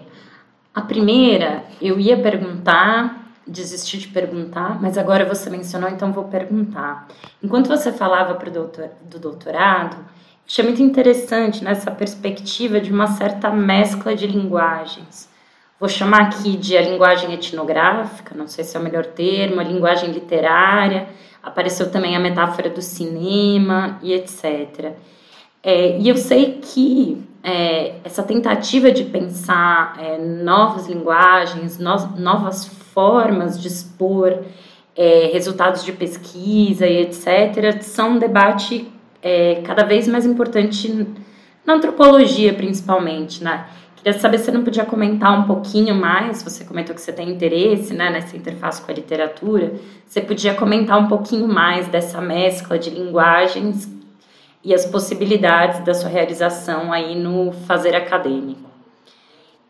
a primeira, eu ia perguntar, desisti de perguntar, mas agora você mencionou, então vou perguntar. Enquanto você falava pro doutor, do doutorado, achei muito interessante nessa perspectiva de uma certa mescla de linguagens. Vou chamar aqui de a linguagem etnográfica, não sei se é o melhor termo, a linguagem literária, apareceu também a metáfora do cinema e etc. É, e eu sei que é, essa tentativa de pensar é, novas linguagens, no, novas formas de expor é, resultados de pesquisa e etc., são um debate é, cada vez mais importante na antropologia, principalmente, né? Queria saber se você não podia comentar um pouquinho mais, você comentou que você tem interesse né, nessa interface com a literatura, você podia comentar um pouquinho mais dessa mescla de linguagens e as possibilidades da sua realização aí no fazer acadêmico.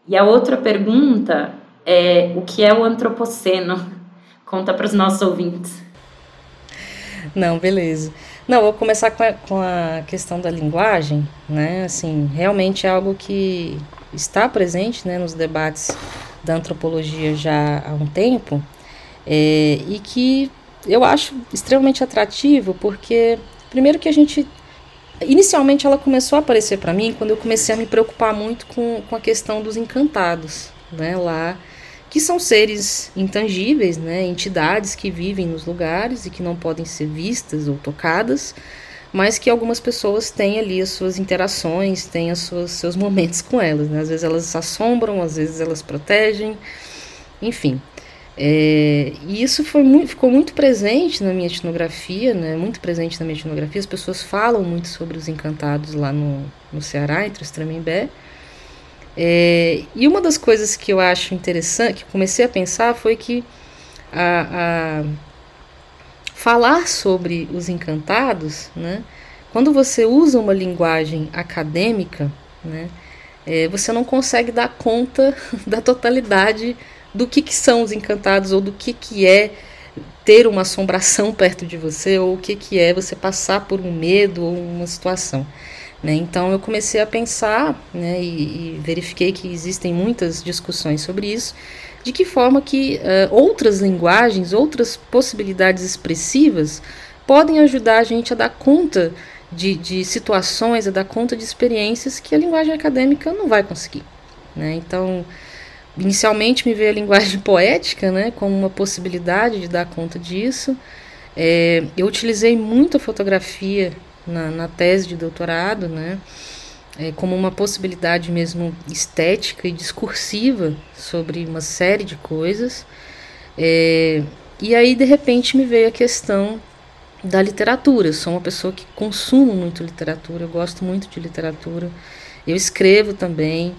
E a outra pergunta é o que é o antropoceno? Conta para os nossos ouvintes. Não, beleza. Não, vou começar com a, com a questão da linguagem, né? Assim, realmente é algo que está presente, né, nos debates da antropologia já há um tempo, é, e que eu acho extremamente atrativo, porque primeiro que a gente Inicialmente ela começou a aparecer para mim quando eu comecei a me preocupar muito com, com a questão dos encantados, né, lá, que são seres intangíveis, né, entidades que vivem nos lugares e que não podem ser vistas ou tocadas, mas que algumas pessoas têm ali as suas interações, têm os seus momentos com elas, né, às vezes elas assombram, às vezes elas protegem, enfim. É, e isso foi muito, ficou muito presente na minha etnografia, né, muito presente na minha etnografia. As pessoas falam muito sobre os encantados lá no, no Ceará, entre os Tremembé. É, e uma das coisas que eu acho interessante, que comecei a pensar, foi que a, a falar sobre os encantados, né, quando você usa uma linguagem acadêmica, né, é, você não consegue dar conta da totalidade do que, que são os encantados ou do que, que é ter uma assombração perto de você ou o que, que é você passar por um medo ou uma situação. Né? Então eu comecei a pensar né, e, e, verifiquei que existem muitas discussões sobre isso, de que forma que uh, outras linguagens, outras possibilidades expressivas podem ajudar a gente a dar conta de, de situações, a dar conta de experiências que a linguagem acadêmica não vai conseguir. Né? Então, inicialmente me veio a linguagem poética né, como uma possibilidade de dar conta disso. É, eu utilizei muito a fotografia na, na tese de doutorado, né, é, como uma possibilidade mesmo estética e discursiva sobre uma série de coisas. É, e aí, de repente, me veio a questão da literatura. Eu sou uma pessoa que consumo muito literatura, eu gosto muito de literatura. Eu escrevo também,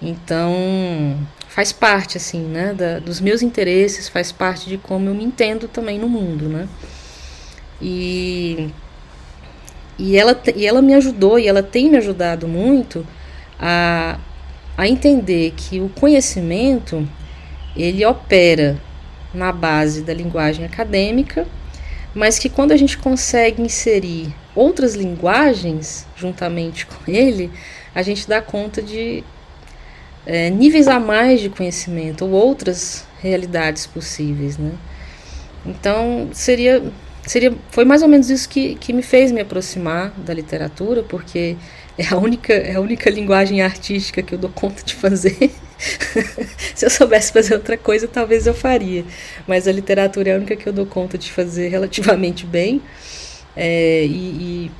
então faz parte assim, né, da, dos meus interesses, faz parte de como eu me entendo também no mundo, né? E e ela, e ela me ajudou e ela tem me ajudado muito a, a entender que o conhecimento ele opera na base da linguagem acadêmica, mas que quando a gente consegue inserir outras linguagens juntamente com ele, a gente dá conta de é, níveis a mais de conhecimento ou outras realidades possíveis, né? Então seria seria foi mais ou menos isso que, que me fez me aproximar da literatura, porque é a única é a única linguagem artística que eu dou conta de fazer. Se eu soubesse fazer outra coisa, talvez eu faria, mas a literatura é a única que eu dou conta de fazer relativamente bem é, e, e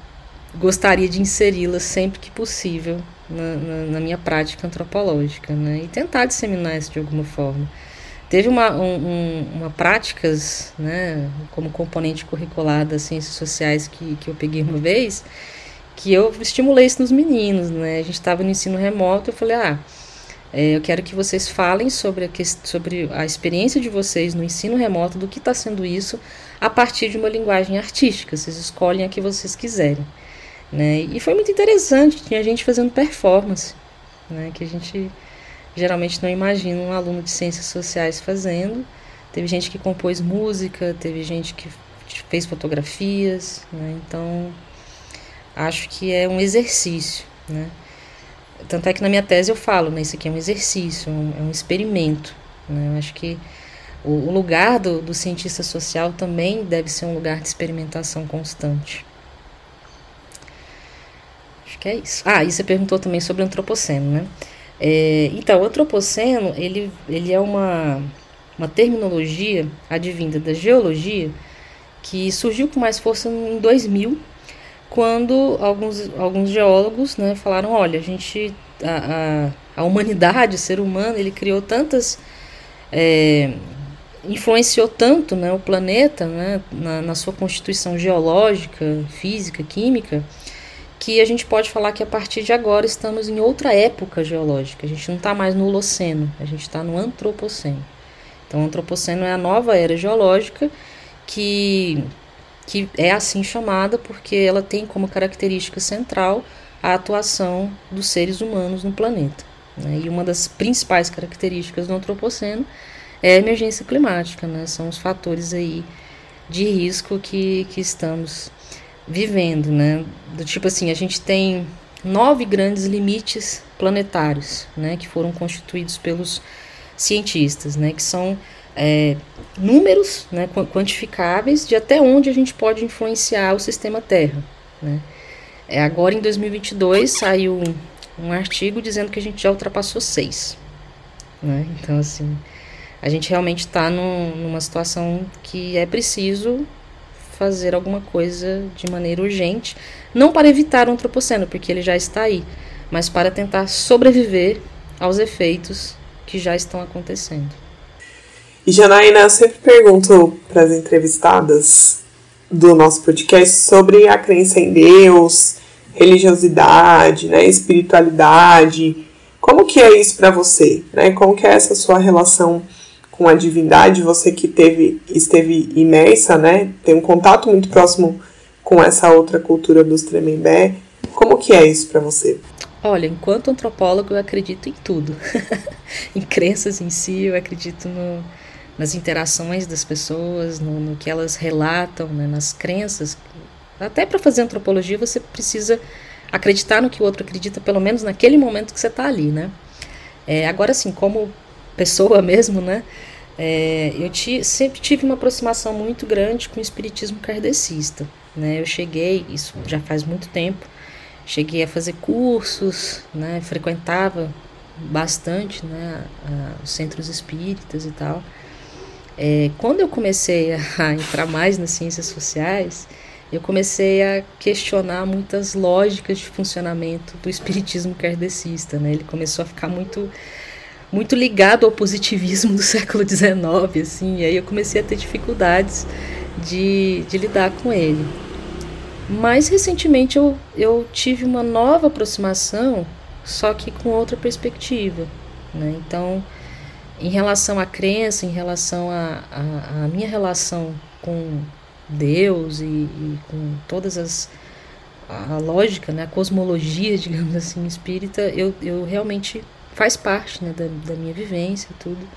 gostaria de inseri-la sempre que possível na, na, na, minha prática antropológica, né? E tentar disseminar isso de alguma forma. Teve uma, um, uma práticas, né, como componente curricular das ciências sociais que, que eu peguei uma vez, que eu estimulei isso nos meninos, né? A gente estava no ensino remoto, eu falei, ah, é, eu quero que vocês falem sobre a, sobre a experiência de vocês no ensino remoto, do que está sendo isso, a partir de uma linguagem artística. Vocês escolhem a que vocês quiserem. Né? E foi muito interessante, tinha gente fazendo performance, né? que a gente geralmente não imagina um aluno de ciências sociais fazendo. Teve gente que compôs música, teve gente que fez fotografias, né? então acho que é um exercício. Né? Tanto é que na minha tese eu falo, né, isso aqui é um exercício, um, é um experimento. Né? Eu acho que o, o lugar do, do cientista social também deve ser um lugar de experimentação constante. Acho que é isso. Ah, e você perguntou também sobre o antropoceno, né? É, então, o antropoceno, ele, ele é uma, uma terminologia advinda da geologia que surgiu com mais força em 2000, quando alguns, alguns geólogos né, falaram, olha, a gente, a, a, a humanidade, o ser humano, ele criou tantas... É, influenciou tanto né, o planeta né, na, na sua constituição geológica, física, química, que a gente pode falar que a partir de agora estamos em outra época geológica. A gente não está mais no Holoceno, a gente está no Antropoceno. Então, o Antropoceno é a nova era geológica que, que é assim chamada porque ela tem como característica central a atuação dos seres humanos no planeta. Né? E uma das principais características do Antropoceno é a emergência climática, né? são os fatores aí de risco que, que estamos vivendo, né? Do tipo assim, a gente tem nove grandes limites planetários, né? Que foram constituídos pelos cientistas, né? Que são é, números né, quantificáveis de até onde a gente pode influenciar o sistema Terra, né? É, agora em 2022 saiu um, um artigo dizendo que a gente já ultrapassou seis, né? Então assim, a gente realmente está numa situação que é preciso fazer alguma coisa de maneira urgente, não para evitar o antropoceno, porque ele já está aí, mas para tentar sobreviver aos efeitos que já estão acontecendo. E Janaína, eu sempre pergunto para as entrevistadas do nosso podcast sobre a crença em Deus, religiosidade, né, espiritualidade. Como que é isso para você? Né? Como que é essa sua relação com a divindade, você que teve, esteve imersa, né, tem um contato muito próximo com essa outra cultura dos Tremembé, como que é isso para você? Olha, enquanto antropólogo eu acredito em tudo. em crenças em si, eu acredito no, nas interações das pessoas, no, no que elas relatam, né, nas crenças. Até para fazer antropologia você precisa acreditar no que o outro acredita, pelo menos naquele momento que você está ali, né? É, agora, assim, como pessoa mesmo, né? É, eu ti, sempre tive uma aproximação muito grande com o espiritismo kardecista. Né? Eu cheguei, isso já faz muito tempo, cheguei a fazer cursos, né? frequentava bastante né? Os centros espíritas e tal. É, quando eu comecei a entrar mais nas ciências sociais, eu comecei a questionar muitas lógicas de funcionamento do espiritismo kardecista. Né? Ele começou a ficar muito muito ligado ao positivismo do século XIX, assim, e aí eu comecei a ter dificuldades de, de lidar com ele. Mais recentemente eu, eu tive uma nova aproximação, só que com outra perspectiva. Né? Então, em relação à crença, em relação à minha relação com Deus e, e, com todas as a lógica, né, a cosmologia, digamos assim, espírita, eu, eu realmente faz parte né, da, da minha vivência tudo.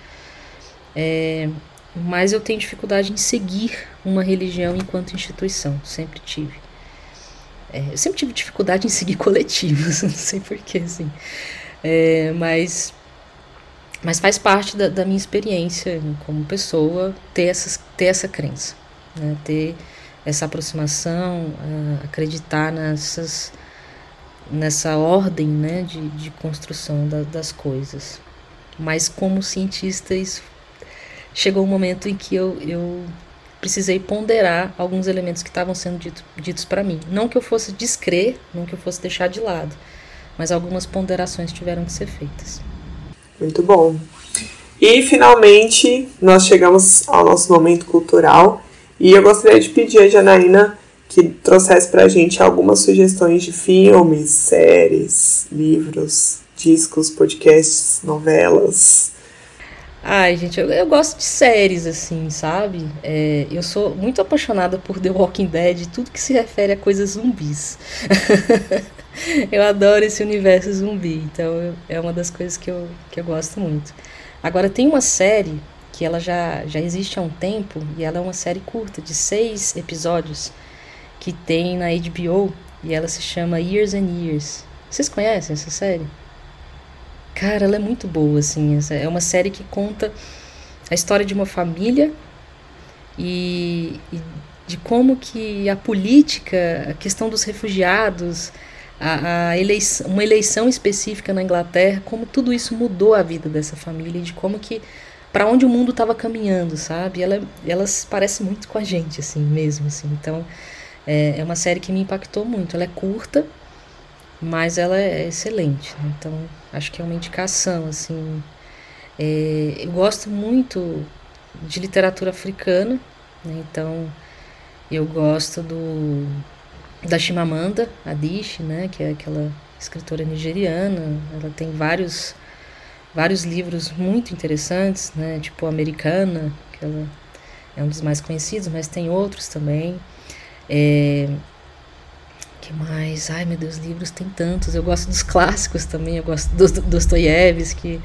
É, mas eu tenho dificuldade em seguir uma religião enquanto instituição, sempre tive. É, eu sempre tive dificuldade em seguir coletivos, não sei porquê, assim. É, mas, mas faz parte da, da, minha experiência como pessoa ter, essas, ter essa crença, né, ter essa aproximação, acreditar nessas nessa ordem né, de, de construção da, das coisas. Mas como cientista, isso chegou um momento em que eu, eu precisei ponderar alguns elementos que estavam sendo dito, ditos para mim. Não que eu fosse descrer, não que eu fosse deixar de lado, mas algumas ponderações tiveram que ser feitas. Muito bom. E finalmente nós chegamos ao nosso momento cultural e eu gostaria de pedir a Janaína que trouxesse pra gente algumas sugestões de filmes, séries, livros, discos, podcasts, novelas. Ai, gente, eu, eu gosto de séries, assim, sabe? É, eu sou muito apaixonada por The Walking Dead, tudo que se refere a coisas zumbis. eu adoro esse universo zumbi, então eu, é uma das coisas que eu, que eu gosto muito. Agora, tem uma série que ela já, já existe há um tempo, e ela é uma série curta, de seis episódios, que tem na HBO e ela se chama Years and Years. Vocês conhecem essa série? Cara, ela é muito boa, assim. É uma série que conta a história de uma família e, e de como que a política, a questão dos refugiados, a, a eleição, uma eleição específica na Inglaterra, como tudo isso mudou a vida dessa família e de como que para onde o mundo estava caminhando, sabe? Ela, elas parecem muito com a gente, assim, mesmo, assim. Então, é, é uma série que me impactou muito. Ela é curta, mas ela é excelente. Né? Então, acho que é uma indicação, assim. É, eu gosto muito de literatura africana, né? então eu gosto do da Chimamanda Adichie, né? Que é aquela escritora nigeriana. Ela tem vários vários livros muito interessantes, né? Tipo Americana, que ela é um dos mais conhecidos, mas tem outros também. É, que mais? Ai meu Deus, livros tem tantos. Eu gosto dos clássicos também. Eu gosto do Dostoiévski,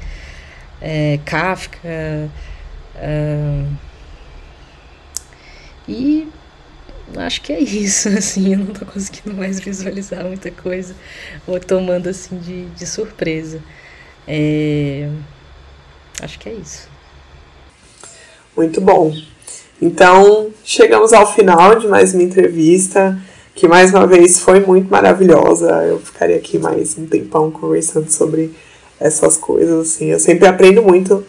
é, Kafka. Uh, e acho que é isso, assim, eu não tô conseguindo mais visualizar muita coisa, ou tomando assim de, de surpresa. É, acho que é isso. Muito bom. Então, chegamos ao final de mais uma entrevista, que mais uma vez foi muito maravilhosa. Eu ficaria aqui mais um tempão conversando sobre essas coisas, assim. Eu sempre aprendo muito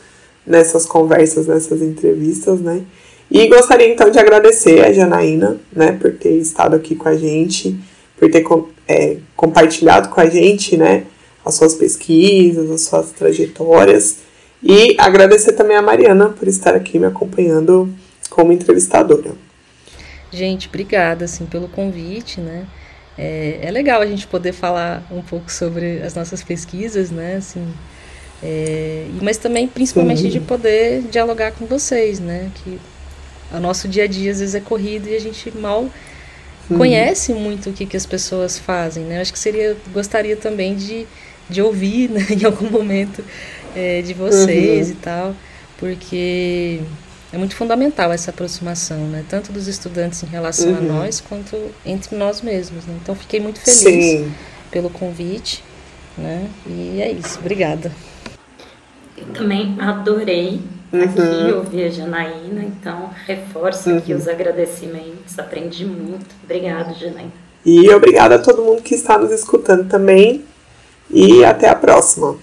nessas conversas, nessas entrevistas, né? E gostaria então de agradecer a Janaína, né, por ter estado aqui com a gente, por ter é, compartilhado com a gente, né, as suas pesquisas, as suas trajetórias. E agradecer também a Mariana por estar aqui me acompanhando como entrevistadora. Gente, obrigada assim pelo convite, né? É, é legal a gente poder falar um pouco sobre as nossas pesquisas, né? Assim, é, mas também principalmente Sim. de poder dialogar com vocês, né? Que o nosso dia a dia às vezes é corrido e a gente mal uhum. conhece muito o que, que as pessoas fazem, né? Acho que seria, gostaria também de, de ouvir, né, em algum momento, é, de vocês uhum. e tal, porque é muito fundamental essa aproximação, né? Tanto dos estudantes em relação uhum. a nós, quanto entre nós mesmos. Né? Então, fiquei muito feliz Sim. pelo convite, né? E é isso. Obrigada. Eu também adorei uhum. aqui ouvir a Janaína, então reforço uhum. aqui os agradecimentos, aprendi muito. Obrigada, Janaína. E obrigada a todo mundo que está nos escutando também. E até a próxima.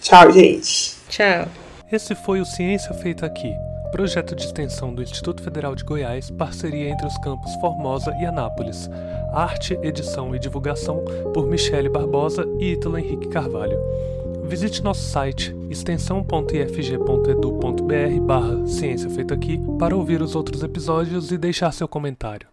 Tchau, gente. Tchau. Esse foi o Ciência Feita Aqui, projeto de extensão do Instituto Federal de Goiás, parceria entre os campos Formosa e Anápolis. Arte, edição e divulgação por Michele Barbosa e Ítalo Henrique Carvalho. Visite nosso site extensão.ifg.edu.br barra Ciência Aqui para ouvir os outros episódios e deixar seu comentário.